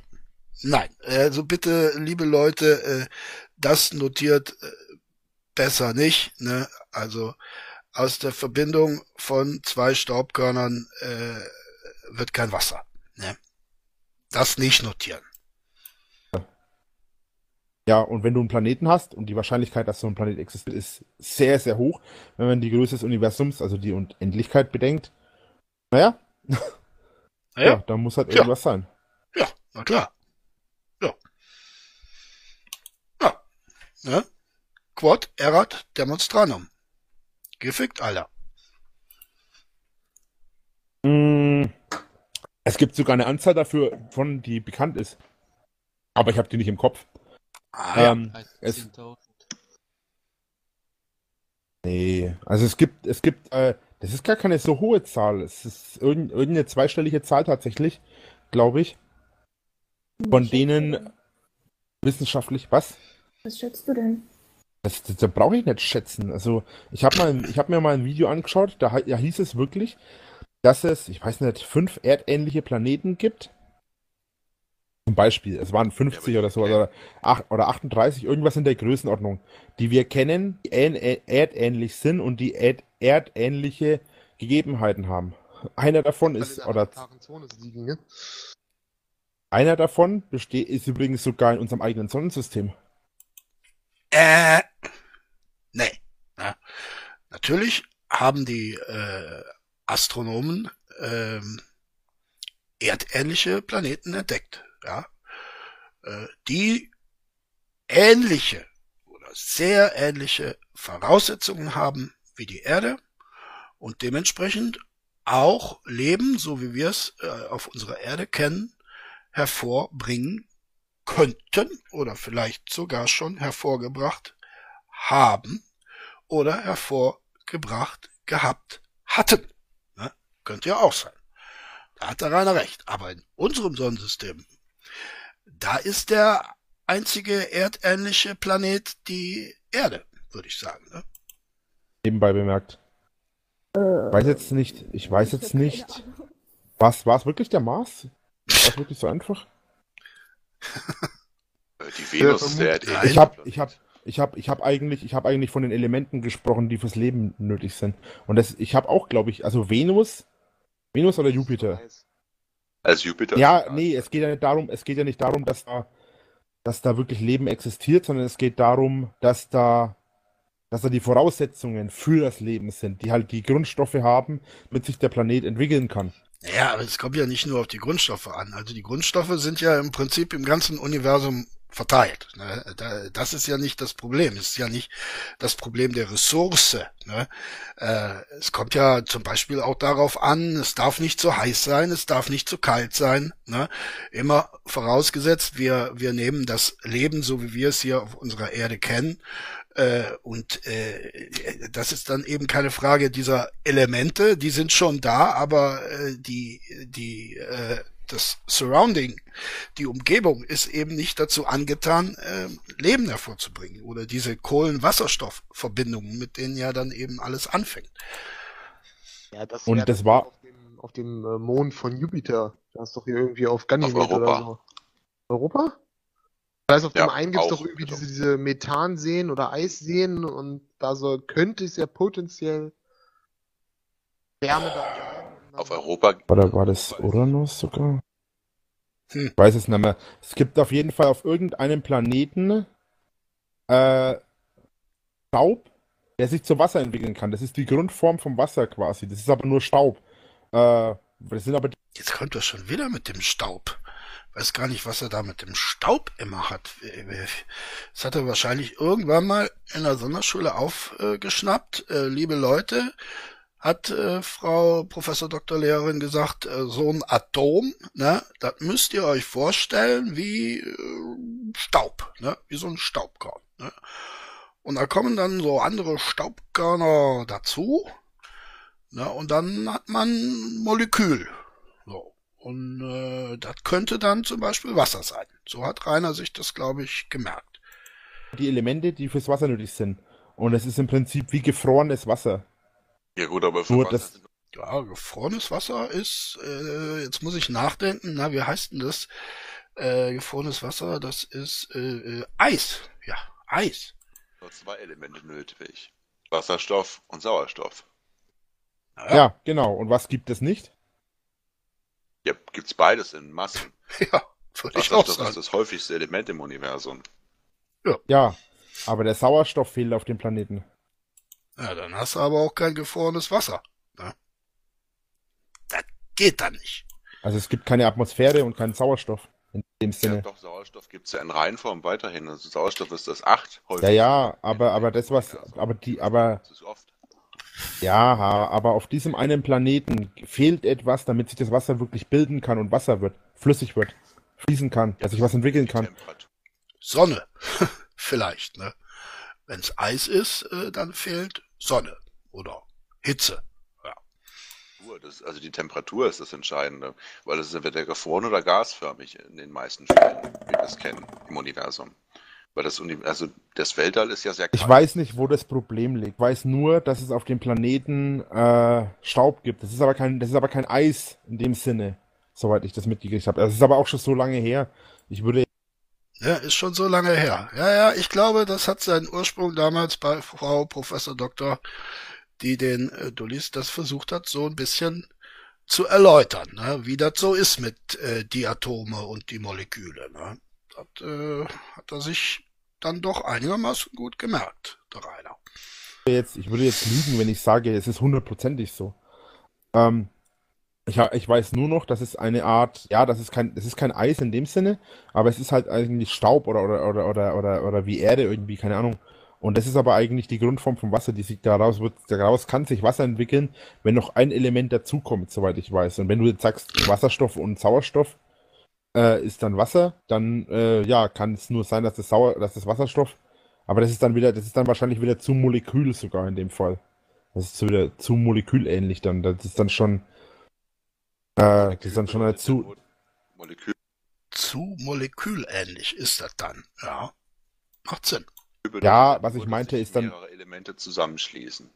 Nein. Also bitte, liebe Leute, äh, das notiert äh, besser nicht. Ne? Also aus der Verbindung von zwei Staubkörnern äh, wird kein Wasser. Ne? Das nicht notieren. Ja, und wenn du einen Planeten hast und die Wahrscheinlichkeit, dass so ein Planet existiert, ist sehr, sehr hoch, wenn man die Größe des Universums, also die Unendlichkeit bedenkt. Naja, ja, ja, da muss halt Ja. irgendwas sein. na klar. Ja. Ja. Ne? Quod erat demonstranum. Gefickt, Alter. Mm, Es gibt sogar eine Anzahl dafür, von die bekannt ist. Aber ich habe die nicht im Kopf. Ah, ja. ähm, es, 10.000. nee, also es gibt, es gibt, äh, das ist gar keine so hohe Zahl. Es ist irgend, irgendeine zweistellige Zahl tatsächlich, glaube ich. Von Was denen-? Wissenschaftlich, was? Was schätzt du denn? Das, das, da brauche ich nicht schätzen. Also ich habe ich habe mir mal ein Video angeschaut, da, da hieß es wirklich, dass es, ich weiß nicht, fünf erdähnliche Planeten gibt. Zum Beispiel, es waren 50 oder so, oder, ach, oder 38, irgendwas in der Größenordnung, die wir kennen, die erdähnlich sind und die erd erdähnliche Gegebenheiten haben. Einer davon Weil ist, oder liegen, ne? einer davon besteht, ist übrigens sogar in unserem eigenen Sonnensystem. Äh, nee. Ja. Natürlich haben die äh, Astronomen ähm, erdähnliche Planeten entdeckt. Ja. Äh, die ähnliche oder sehr ähnliche Voraussetzungen haben wie die Erde und dementsprechend auch Leben, so wie wir es äh, auf unserer Erde kennen, hervorbringen könnten oder vielleicht sogar schon hervorgebracht haben oder hervorgebracht gehabt hatten. Ne? Könnte ja auch sein. Da hat der Rainer recht. Aber in unserem Sonnensystem, da ist der einzige erdähnliche Planet die Erde, würde ich sagen. Ne? Nebenbei bemerkt. Äh, Ich weiß jetzt nicht, ich weiß jetzt nicht. Was, war es wirklich der Mars? War es wirklich so einfach? Äh, Die Venus ist der erdähnliche Ich habe, ich habe, ich habe, ich habe eigentlich, ich habe eigentlich von den Elementen gesprochen, die fürs Leben nötig sind. Und das, ich habe auch, glaube ich, also Venus, Venus oder Jupiter. Als Jupiter. Ja, nee, es geht ja nicht darum, es geht ja nicht darum, dass da, dass da wirklich Leben existiert, sondern es geht darum, dass da, dass da die Voraussetzungen für das Leben sind, die halt die Grundstoffe haben, damit sich der Planet entwickeln kann. Ja, aber es kommt ja nicht nur auf die Grundstoffe an. Also die Grundstoffe sind ja im Prinzip im ganzen Universum verteilt. Ne? Da- Das ist ja nicht das Problem. Es ist ja nicht das Problem der Ressource. Ne? Äh, Es kommt ja zum Beispiel auch darauf an, es darf nicht zu heiß sein, es darf nicht zu kalt sein. Ne? Immer vorausgesetzt, wir, wir nehmen das Leben, so wie wir es hier auf unserer Erde kennen, äh, und äh, das ist dann eben keine Frage dieser Elemente, die sind schon da, aber äh, die, die, äh, das Surrounding, die Umgebung ist eben nicht dazu angetan, äh, Leben hervorzubringen oder diese Kohlenwasserstoffverbindungen, mit denen ja dann eben alles anfängt. Ja, das Und das war- auf dem, auf dem äh, Mond von Jupiter. Da ist doch hier irgendwie auf Ganymed Auf oder Europa. so. Europa? Weiß, auf dem Ja, einen gibt's auch, doch irgendwie genau. diese, diese Methanseen oder Eisseen und da soll, könnte es ja potenziell Wärme da Auf Europa. Oder war das Uranus sogar? Hm. Ich weiß es nicht mehr. Es gibt auf jeden Fall auf irgendeinem Planeten äh, Staub, der sich zu Wasser entwickeln kann. Das ist die Grundform vom Wasser quasi. Das ist aber nur Staub. Äh, das sind aber Jetzt kommt er schon wieder mit dem Staub. Weiß gar nicht, was er da mit dem Staub immer hat. Das hat er wahrscheinlich irgendwann mal in der Sonderschule aufgeschnappt. Äh, liebe Leute, hat äh, Frau Professor Dr. Lehrerin gesagt, äh, so ein Atom, ne, das müsst ihr euch vorstellen wie äh, Staub, ne, wie so ein Staubkorn. Ne. Und da kommen dann so andere Staubkörner dazu, ne, und dann hat man ein Molekül. So. Und äh, das könnte dann zum Beispiel Wasser sein. So hat Rainer sich das, glaube ich, gemerkt. die Elemente, die fürs Wasser nötig sind. Und es ist im Prinzip wie gefrorenes Wasser. Ja gut, aber für Nur was das- Ja, gefrorenes Wasser ist, äh, jetzt muss ich nachdenken, na, wie heißt denn das? Äh, gefrorenes Wasser, das ist äh, äh, Eis. Ja, Eis. nur zwei Elemente nötig. Wasserstoff und Sauerstoff. Ja, genau. Und was gibt es nicht? Ja, gibt's beides in Massen. <laughs> Ja, würde ich auch Wasserstoff ist sagen. das häufigste Element im Universum. Ja, aber der Sauerstoff fehlt auf dem Planeten. Ja, dann hast du aber auch kein gefrorenes Wasser. Ne? Das geht dann nicht. Also es gibt keine Atmosphäre und keinen Sauerstoff in dem Ja, Sinne. doch, Sauerstoff gibt's ja in Reinform weiterhin. Also Sauerstoff ist das acht Ja, häufigste ja, Element aber, aber das was, aber die, aber, Das ist oft. ja, aber auf diesem einen Planeten fehlt etwas, damit sich das Wasser wirklich bilden kann und Wasser wird, flüssig wird, fließen kann, dass sich was entwickeln kann. Sonne. <laughs> Vielleicht, ne? Wenn's Eis ist, äh, dann fehlt Sonne oder Hitze. Das, also die Temperatur ist das Entscheidende, weil es ist entweder gefroren oder gasförmig in den meisten Fällen, wie wir es kennen im Universum. Weil das, Uni also das Weltall ist ja sehr Ich kalt. weiß nicht, wo das Problem liegt. Ich weiß nur, dass es auf dem Planeten äh, Staub gibt. Das ist aber kein, das ist aber kein Eis in dem Sinne, soweit ich das mitgekriegt habe. Das ist aber auch schon so lange her. Ich würde Ja, ist schon so lange her. Ja, ja, ich glaube, das hat seinen Ursprung damals bei Frau Professor Doktor, die den äh, Dullis das versucht hat, so ein bisschen zu erläutern, ne? wie das so ist mit äh, die Atome und die Moleküle. Ne? Das äh, hat er sich dann doch einigermaßen gut gemerkt, der Rainer. jetzt, ich würde jetzt lügen, wenn ich sage, es ist hundertprozentig so. Ähm, ich, ich weiß nur noch, dass es eine Art, ja, das ist kein, das ist kein Eis in dem Sinne, aber es ist halt eigentlich Staub oder, oder, oder, oder, oder, oder wie Erde irgendwie, keine Ahnung. Und das ist aber eigentlich die Grundform vom Wasser, die sich daraus wird, daraus kann sich Wasser entwickeln, wenn noch ein Element dazukommt, soweit ich weiß. Und wenn du jetzt sagst, Wasserstoff und Sauerstoff äh, ist dann Wasser, dann äh, ja, kann es nur sein, dass das Sauer, dass das Wasserstoff, aber das ist dann wieder, das ist dann wahrscheinlich wieder zu Molekül sogar in dem Fall. Das ist wieder zu molekülähnlich dann. Das ist dann schon, äh, das ist dann schon eine zu, Molekül Zu molekülähnlich ist das dann. Ja, macht Sinn. Ja, was ich meinte, ist dann- Elemente zusammenschließen.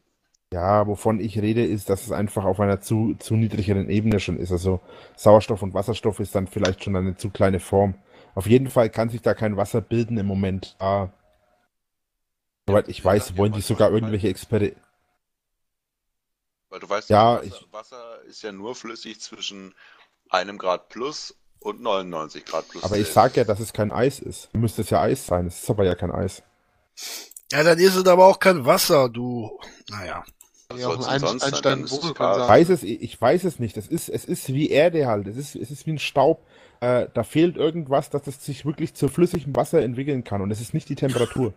ja, wovon ich rede, ist, dass es einfach auf einer zu, zu niedrigeren Ebene schon ist. Also Sauerstoff und Wasserstoff ist dann vielleicht schon eine zu kleine Form. Auf jeden Fall kann sich da kein Wasser bilden im Moment. Ah, soweit ich Ja, weiß, wollen die sogar irgendwelche Experi Weil du weißt, Ja, Wasser, ich- Wasser ist ja nur flüssig zwischen einem Grad plus und 99 Grad plus. Aber ich Celsius. sag ja, dass es kein Eis ist. Müsste es ja Eis sein. Es ist aber ja kein Eis. Ja, dann ist es aber auch kein Wasser, du. Naja. Was Ja, auch ein sein? Dann Ich weiß es, ich weiß es nicht. Es ist, es ist wie Erde halt. Es ist, es ist wie ein Staub. Äh, da fehlt irgendwas, dass es sich wirklich zu flüssigem Wasser entwickeln kann. Und es ist nicht die Temperatur.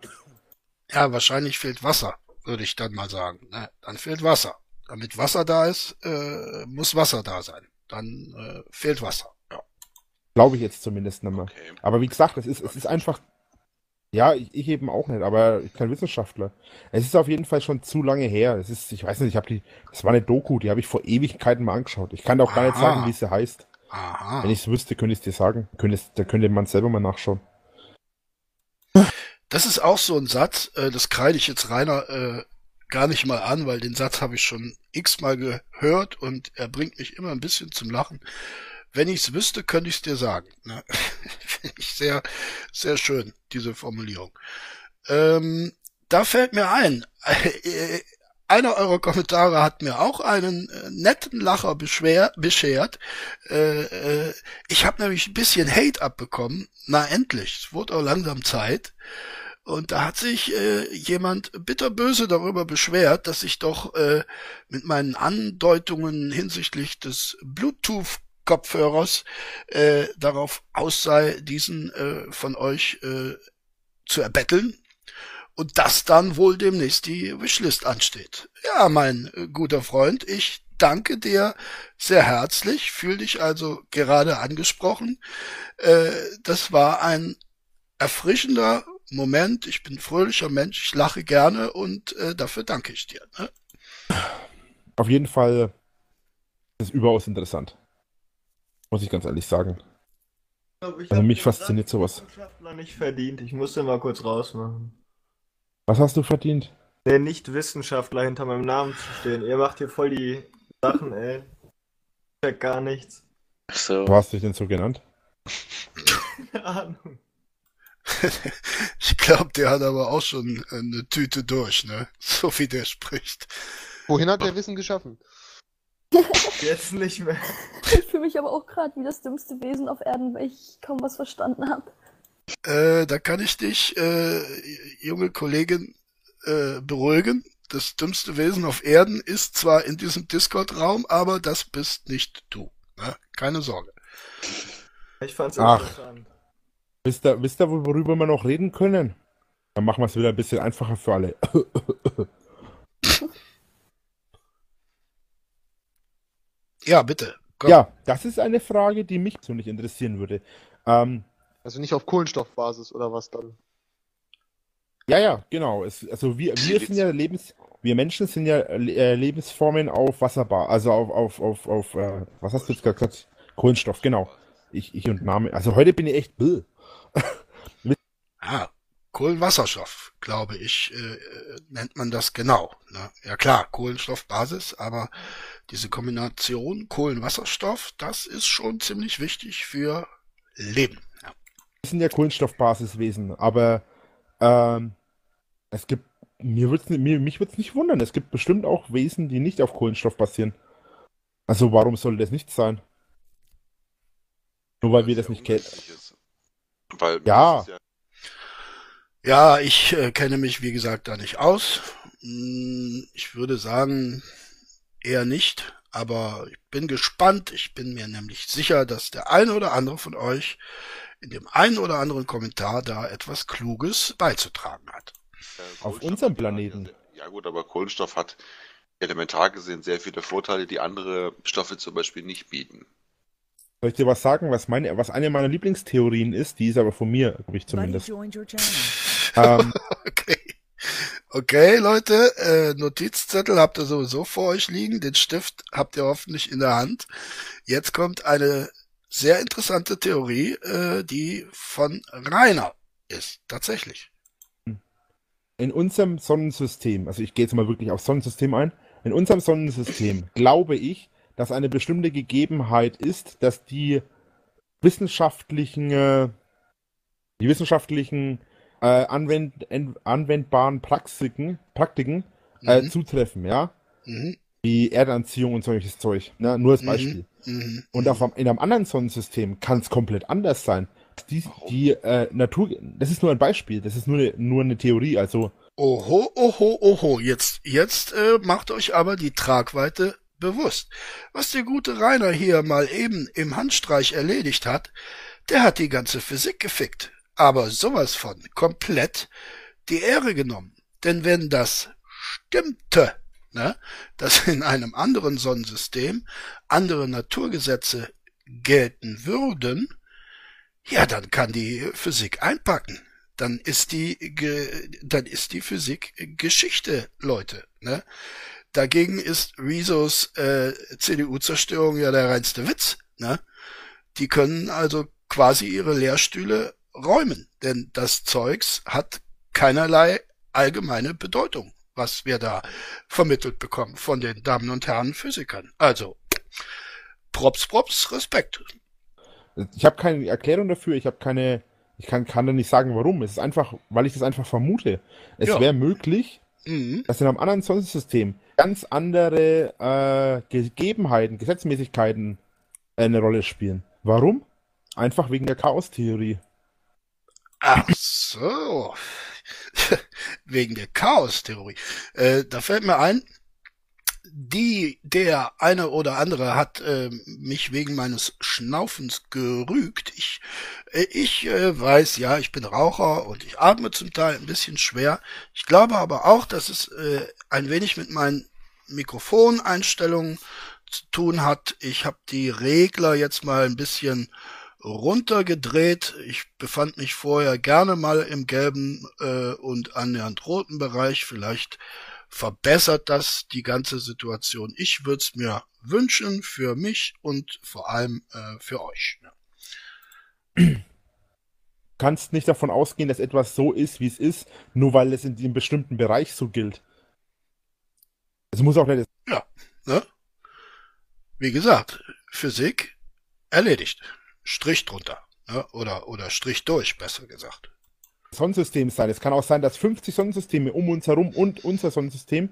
Ja, wahrscheinlich fehlt Wasser, würde ich dann mal sagen. Ne? Dann fehlt Wasser. Damit Wasser da ist, äh, muss Wasser da sein. Dann äh, fehlt Wasser. Ja. Glaube ich jetzt zumindest nicht mehr. Okay. Aber wie gesagt, es ist, es ist einfach. Ja, ich, ich eben auch nicht, aber ich bin kein Wissenschaftler. Es ist auf jeden Fall schon zu lange her. Es ist, ich weiß nicht, ich habe die, das war eine Doku, die habe ich vor Ewigkeiten mal angeschaut. Ich kann auch gar nicht Aha. sagen, wie sie heißt. Aha. Wenn ich es wüsste, könnte ich es dir sagen. Könnte es, da könnte man selber mal nachschauen. Das ist auch so ein Satz, äh, das kreide ich jetzt Rainer äh, gar nicht mal an, weil den Satz habe ich schon x-mal gehört und er bringt mich immer ein bisschen zum Lachen. wenn ich's wüsste, könnte ich's dir sagen. Ne? <laughs> Finde ich sehr, sehr schön, diese Formulierung. Ähm, da fällt mir ein, äh, einer eurer Kommentare hat mir auch einen äh, netten Lacher beschwer, beschert. Äh, äh, ich habe nämlich ein bisschen Hate abbekommen. Na endlich, es wurde auch langsam Zeit. Und da hat sich äh, jemand bitterböse darüber beschwert, dass ich doch äh, mit meinen Andeutungen hinsichtlich des Bluetooth-Kopfhörers äh, darauf aus sei, diesen äh, von euch äh, zu erbetteln und dass dann wohl demnächst die Wishlist ansteht. Ja, mein äh, guter Freund, ich danke dir sehr herzlich, fühl dich also gerade angesprochen. Äh, das war ein erfrischender Moment. Ich bin ein fröhlicher Mensch, ich lache gerne und äh, dafür danke ich dir. Ne? Auf jeden Fall ist es überaus interessant. Muss ich ganz ehrlich sagen. Ich Also mich den fasziniert sowas. Wissenschaftler nicht verdient. Ich musste mal kurz rausmachen. Was hast du verdient? Der Nicht-Wissenschaftler hinter meinem Namen zu stehen. Ihr macht hier voll die Sachen, ey. Ich check gar nichts. So. Du hast dich denn so genannt? Keine Ahnung. <laughs> ich glaube, der hat aber auch schon eine Tüte durch, ne? <laughs> So wie der spricht. Wohin hat der Wissen geschaffen? <laughs> Jetzt nicht mehr. Ich fühle mich aber auch gerade wie das dümmste Wesen auf Erden, weil ich kaum was verstanden habe. Äh, da kann ich dich, äh, junge Kollegin, äh, beruhigen. Das dümmste Wesen auf Erden ist zwar in diesem Discord-Raum, aber das bist nicht du. Ne? Keine Sorge. Ich fand's Ach. interessant. Wisst ihr, wisst ihr, worüber wir noch reden können? Dann machen wir es wieder ein bisschen einfacher für alle. <laughs> Ja, bitte. Komm. Ja, das ist eine Frage, die mich persönlich interessieren würde. Ähm, Also nicht auf Kohlenstoffbasis oder was dann? ja, ja, genau. Es, also wir, wir sind ja Lebens, wir Menschen sind ja äh, Lebensformen auf Wasserbar, also auf, auf, auf, auf äh, was hast du jetzt gerade gesagt? Kohlenstoff, genau. Ich, ich und Name. Also heute bin ich echt bäh. Kohlenwasserstoff, glaube ich, äh, nennt man das genau. Ne? Ja klar, Kohlenstoffbasis, aber diese Kombination Kohlenwasserstoff, das ist schon ziemlich wichtig für Leben. Ja. Wir sind ja Kohlenstoffbasiswesen, aber ähm, es gibt, mir wird's, mir, mich würde es nicht wundern, es gibt bestimmt auch Wesen, die nicht auf Kohlenstoff basieren. Also warum soll das nicht sein? Nur weil wir es das nicht kennen. Weil Ja. das ist Ja, ich äh, kenne mich, wie gesagt, da nicht aus. Hm, Ich würde sagen, eher nicht. Aber ich bin gespannt. Ich bin mir nämlich sicher, dass der eine oder andere von euch in dem einen oder anderen Kommentar da etwas Kluges beizutragen hat. ja, Auf unserem Planeten. Ja gut, aber Kohlenstoff hat elementar gesehen sehr viele Vorteile, die andere Stoffe zum Beispiel nicht bieten. Soll ich dir was sagen, was meine, was eine meiner Lieblingstheorien ist? Die ist aber von mir, glaube ich zumindest. Ähm, <laughs> Okay. Okay, Leute, äh, Notizzettel habt ihr sowieso vor euch liegen, den Stift habt ihr hoffentlich in der Hand. Jetzt kommt eine sehr interessante Theorie, äh, die von Rainer ist, tatsächlich. in unserem Sonnensystem, also ich gehe jetzt mal wirklich aufs Sonnensystem ein, in unserem Sonnensystem glaube ich, dass eine bestimmte Gegebenheit ist, dass die wissenschaftlichen, äh, die wissenschaftlichen äh, anwend, en, anwendbaren Praktiken, Praktiken äh, Mhm. zutreffen, ja, Mhm. wie Erdanziehung und solches Zeug, ne? nur als Mhm. Beispiel. Mhm. Und auf, in einem anderen Sonnensystem kann es komplett anders sein. Die, die äh, Natur, das ist nur ein Beispiel, das ist nur eine, nur eine Theorie, also Oho, oho, oho, jetzt, jetzt äh, macht euch aber die Tragweite bewusst. Was der gute Rainer hier mal eben im Handstreich erledigt hat, der hat die ganze Physik gefickt. Aber sowas von komplett die Ehre genommen. Denn wenn das stimmte, ne, dass in einem anderen Sonnensystem andere Naturgesetze gelten würden, ja, dann kann die Physik einpacken. Dann ist die, dann ist die Physik Geschichte, Leute. Ne? Dagegen ist Rezos äh, CDU-Zerstörung ja der reinste Witz. Ne? Die können also quasi ihre Lehrstühle räumen, denn das Zeugs hat keinerlei allgemeine Bedeutung, was wir da vermittelt bekommen von den Damen und Herren Physikern. Also, Props, Props, Respekt. Ich habe keine Erklärung dafür, ich habe keine, ich kann, kann da nicht sagen, warum. Es ist einfach, weil ich das einfach vermute. Es Ja. wäre möglich, Mhm. dass in einem anderen Sonnensystem ganz andere äh, Gegebenheiten, Gesetzmäßigkeiten eine Rolle spielen. Warum? Einfach wegen der Chaostheorie. Ach so. <laughs> Wegen der Chaos-Theorie. Äh, da fällt mir ein, die, der eine oder andere hat äh, mich wegen meines Schnaufens gerügt. Ich, äh, ich äh, weiß, ja, ich bin Raucher und ich atme zum Teil ein bisschen schwer. Ich glaube aber auch, dass es äh, ein wenig mit meinen Mikrofoneinstellungen zu tun hat. Ich habe die Regler jetzt mal ein bisschen runtergedreht. Ich befand mich vorher gerne mal im gelben äh, und annähernd roten Bereich. Vielleicht verbessert das die ganze Situation. Ich würde es mir wünschen für mich und vor allem äh, für euch. ne? kannst nicht davon ausgehen, dass etwas so ist, wie es ist, nur weil es in einem bestimmten Bereich so gilt. Es muss auch nicht Ne? Wie gesagt, Physik erledigt. Strich drunter. Ne? Oder, oder Strich durch, besser gesagt. Sonnensystem sein. Es kann auch sein, dass 50 Sonnensysteme um uns herum und unser Sonnensystem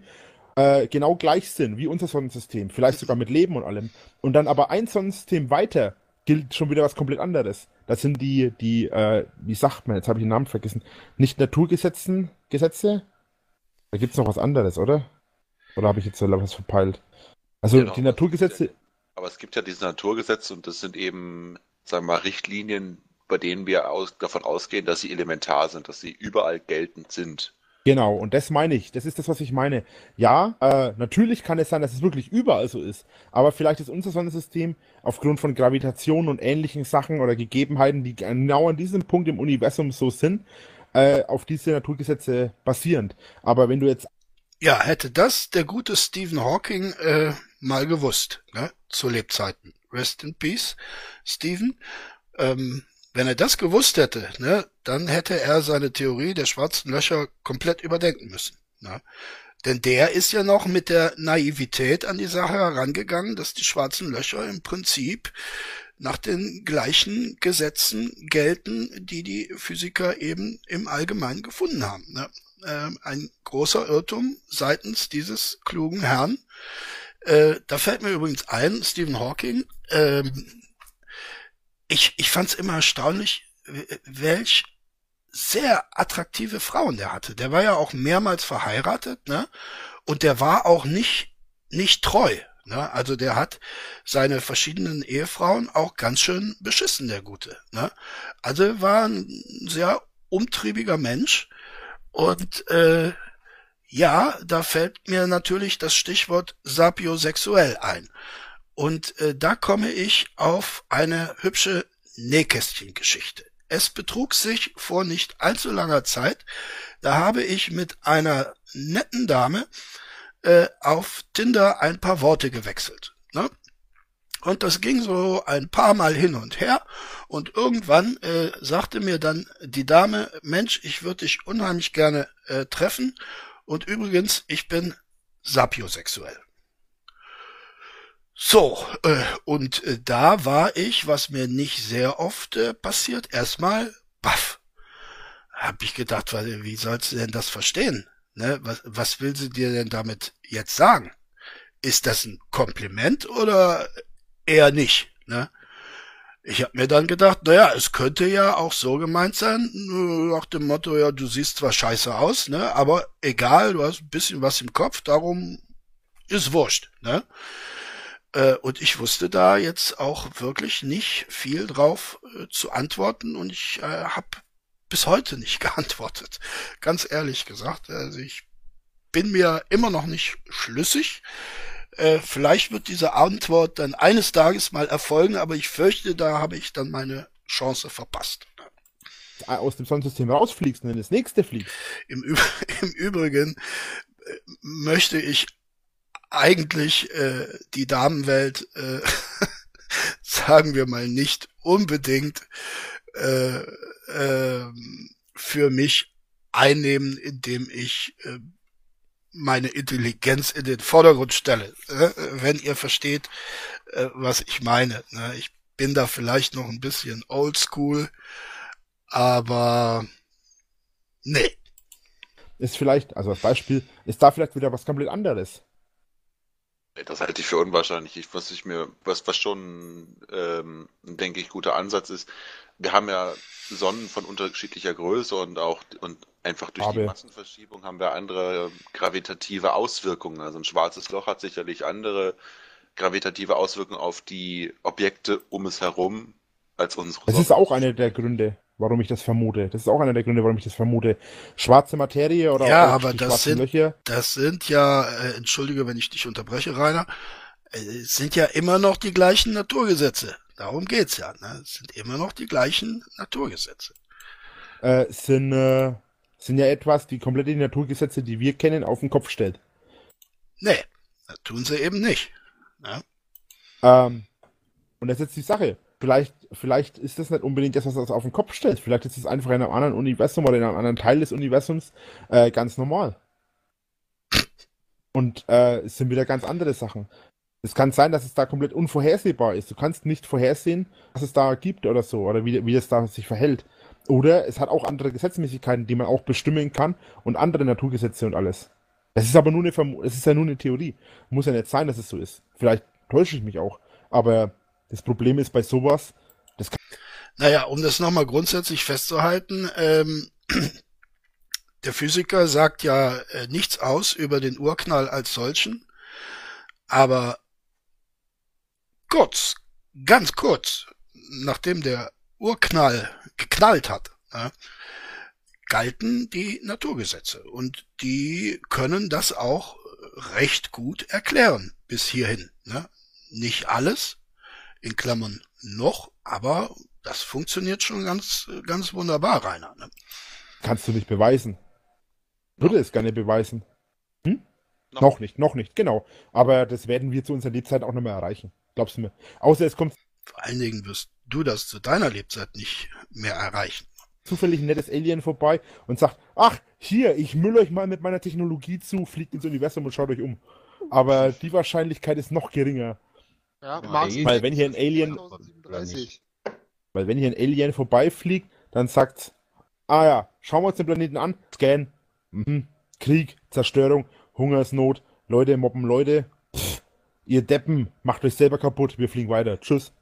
äh, genau gleich sind wie unser Sonnensystem. Vielleicht sogar mit Leben und allem. Und dann aber ein Sonnensystem weiter gilt schon wieder was komplett anderes. Das sind die, die, äh, wie sagt man, jetzt habe ich den Namen vergessen, nicht Naturgesetzen, Gesetze? Da gibt's noch was anderes, oder? Oder habe ich jetzt was verpeilt? Also Genau. die Naturgesetze, Aber es gibt ja diese Naturgesetze und das sind eben, sagen wir mal, Richtlinien, bei denen wir aus, davon ausgehen, dass sie elementar sind, dass sie überall geltend sind. Genau, und das meine ich. Das ist das, was ich meine. Ja, äh, natürlich kann es sein, dass es wirklich überall so ist. Aber vielleicht ist unser Sonnensystem aufgrund von Gravitation und ähnlichen Sachen oder Gegebenheiten, die genau an diesem Punkt im Universum so sind, äh, auf diese Naturgesetze basierend. Aber wenn du jetzt Ja, hätte das der gute Stephen Hawking äh, mal gewusst, ne? zu Lebzeiten. Rest in Peace, Stephen. Ähm, wenn er das gewusst hätte, ne, dann hätte er seine Theorie der schwarzen Löcher komplett überdenken müssen. Ne? Denn der ist ja noch mit der Naivität an die Sache herangegangen, dass die schwarzen Löcher im Prinzip nach den gleichen Gesetzen gelten, die die Physiker eben im Allgemeinen gefunden haben. Ne? Ähm, ein großer Irrtum seitens dieses klugen Herrn. Äh, da fällt mir übrigens ein, Stephen Hawking, ähm, ich, ich fand es immer erstaunlich, welch sehr attraktive Frauen der hatte. Der war ja auch mehrmals verheiratet, ne? Und der war auch nicht, nicht treu. Ne? Also der hat seine verschiedenen Ehefrauen auch ganz schön beschissen, der Gute. Ne? Also war ein sehr umtriebiger Mensch. Und äh, ja, da fällt mir natürlich das Stichwort sapiosexuell ein. Und äh, da komme ich auf eine hübsche Nähkästchengeschichte. Es betrug sich vor nicht allzu langer Zeit, da habe ich mit einer netten Dame äh, auf Tinder ein paar Worte gewechselt. Ne? Und das ging so ein paar Mal hin und her. Und irgendwann äh, sagte mir dann die Dame, Mensch, ich würde dich unheimlich gerne äh, treffen. Und übrigens, ich bin sapiosexuell. So, äh, und äh, da war ich, was mir nicht sehr oft äh, passiert, erstmal baff. Hab ich gedacht, wie sollst du denn das verstehen? Ne? Was, was will sie dir denn damit jetzt sagen? Ist das ein Kompliment oder eher nicht? Ne? Ich habe mir dann gedacht, naja, es könnte ja auch so gemeint sein, äh, nach dem Motto, ja, du siehst zwar scheiße aus, ne, aber egal, du hast ein bisschen was im Kopf, darum ist wurscht, ne? Äh, Und ich wusste da jetzt auch wirklich nicht viel drauf äh, zu antworten und ich äh, habe bis heute nicht <laughs> geantwortet. Ganz ehrlich gesagt. Also ich bin mir immer noch nicht schlüssig. Äh, vielleicht wird diese Antwort dann eines Tages mal erfolgen, aber ich fürchte, da habe ich dann meine Chance verpasst. aus dem Sonnensystem rausfliegst und in das nächste fliegst. Im, Üb <laughs> im Übrigen möchte ich eigentlich äh, die Damenwelt, äh, <laughs> sagen wir mal, nicht unbedingt äh, äh, für mich einnehmen, indem ich äh, meine Intelligenz in den Vordergrund stelle, äh, wenn ihr versteht, äh, was ich meine. Ne? Ich bin da vielleicht noch ein bisschen oldschool, aber nee. Ist vielleicht, also als Beispiel, ist da vielleicht wieder was komplett anderes. Das halte ich für unwahrscheinlich. Ich, was ich mir, was, was schon, ähm, denke ich, guter Ansatz ist, wir haben ja Sonnen von unterschiedlicher Größe und auch und einfach durch die Aber- Massenverschiebung haben wir andere gravitative Auswirkungen. Also ein schwarzes Loch hat sicherlich andere gravitative Auswirkungen auf die Objekte um es herum als unsere Das Sonne. ist auch einer der Gründe, warum ich das vermute. Das ist auch einer der Gründe, warum ich das vermute. Schwarze Materie oder Ja, auch aber das sind- Löcher. Das sind ja, äh, entschuldige, wenn ich dich unterbreche, Rainer, äh, es sind ja immer noch die gleichen Naturgesetze. Darum geht's ja. Ne? Es sind immer noch die gleichen Naturgesetze. äh, sind, äh, sind ja etwas, die komplett die Naturgesetze, die wir kennen, auf den Kopf stellt. Nee, das tun sie eben nicht. Ne? Ähm, und das ist jetzt die Sache. Vielleicht, vielleicht ist das nicht unbedingt das, was das auf den Kopf stellt. Vielleicht ist es einfach in einem anderen Universum oder in einem anderen Teil des Universums äh, ganz normal. Und äh, es sind wieder ganz andere Sachen. Es kann sein, dass es da komplett unvorhersehbar ist. Du kannst nicht vorhersehen, was es da gibt oder so, oder wie, wie es da sich verhält. Oder es hat auch andere Gesetzmäßigkeiten, die man auch bestimmen kann und andere Naturgesetze und alles. Das ist aber nur eine Vermu es ist ja nur eine Theorie. Muss ja nicht sein, dass es so ist. Vielleicht täusche ich mich auch. Aber das Problem ist bei sowas, das kann Naja, um das nochmal grundsätzlich festzuhalten, ähm, <clears throat> der Physiker sagt ja äh, nichts aus über den Urknall als solchen, aber kurz, ganz kurz, nachdem der Urknall geknallt hat, ja, galten die Naturgesetze und die können das auch recht gut erklären bis hierhin. Ne? Nicht alles, in Klammern noch, aber das funktioniert schon ganz, ganz wunderbar, Rainer. Ne? kannst du nicht beweisen. Würde es gerne beweisen. Noch Noch nicht, noch nicht, genau. Aber das werden wir zu unserer Lebzeit auch noch mal erreichen. Glaubst du mir? Außer es kommt Vor allen Dingen wirst du das zu deiner Lebzeit nicht mehr erreichen. zufällig ein nettes Alien vorbei und sagt, ach, hier, ich müll euch mal mit meiner Technologie zu, fliegt ins Universum und schaut euch um. Aber die Wahrscheinlichkeit ist noch geringer. Ja, Ja, Mars. Weil wenn hier ein Alien, 2037. weil wenn hier ein Alien vorbeifliegt, dann sagt, ah ja, schauen wir uns den Planeten an, scan, mhm. Krieg, Zerstörung, Hungersnot, Leute mobben Leute, Pff, ihr Deppen, macht euch selber kaputt, wir fliegen weiter, tschüss.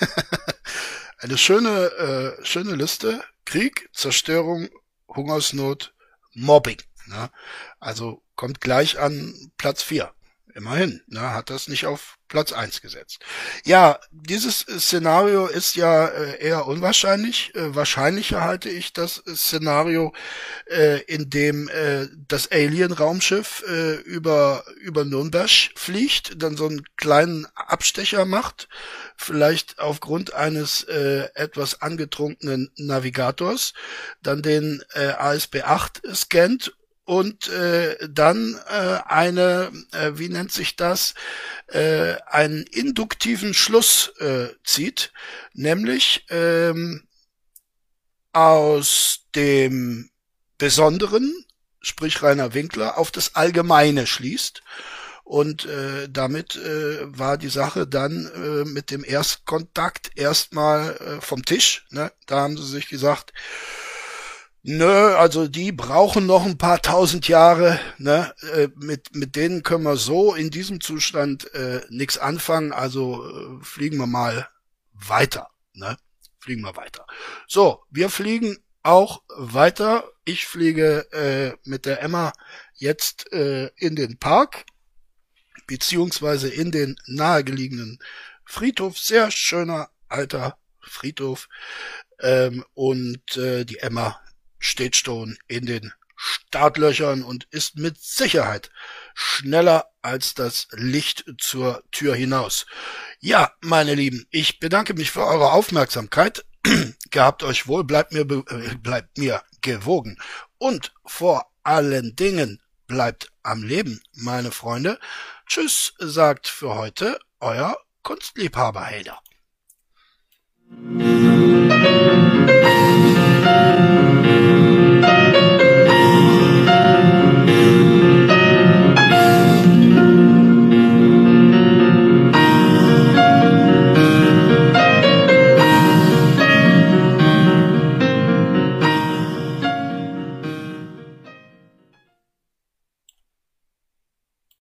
<laughs> Eine schöne, äh, schöne Liste. Krieg, Zerstörung, Hungersnot, Mobbing. Ne? Also kommt gleich an Platz vier. Immerhin, ne? hat das nicht auf Platz eins gesetzt. Ja, dieses Szenario ist ja äh, eher unwahrscheinlich. Äh, wahrscheinlicher halte ich das Szenario, äh, in dem das Alien-Raumschiff über, über Nürnberg fliegt, dann so einen kleinen Abstecher macht, vielleicht aufgrund eines etwas angetrunkenen Navigators, dann den äh, ASB8 scannt und äh, dann äh, eine, äh, wie nennt sich das, äh, einen induktiven Schluss äh, zieht, nämlich ähm, aus dem Besonderen, sprich Rainer Winkler, auf das Allgemeine schließt. Und äh, damit äh, war die Sache dann äh, mit dem Erstkontakt erstmal äh, vom Tisch. Ne? Da haben sie sich gesagt, Nö, also die brauchen noch ein paar tausend Jahre. Ne? Äh, mit, mit denen können wir so in diesem Zustand äh, nichts anfangen. Also äh, fliegen wir mal weiter. Ne? Fliegen wir weiter. So, wir fliegen auch weiter. Ich fliege äh, mit der Emma jetzt äh, in den Park, beziehungsweise in den nahegelegenen Friedhof. Sehr schöner alter Friedhof. Ähm, und äh, die Emma steht schon in den Startlöchern und ist mit Sicherheit schneller als das Licht zur Tür hinaus. Ja, meine Lieben, ich bedanke mich für eure Aufmerksamkeit. <clears throat> Gehabt euch wohl, bleibt mir, äh, bleibt mir gewogen. Und vor allen Dingen bleibt am Leben, meine Freunde. Tschüss, sagt für heute euer Kunstliebhaber Helder.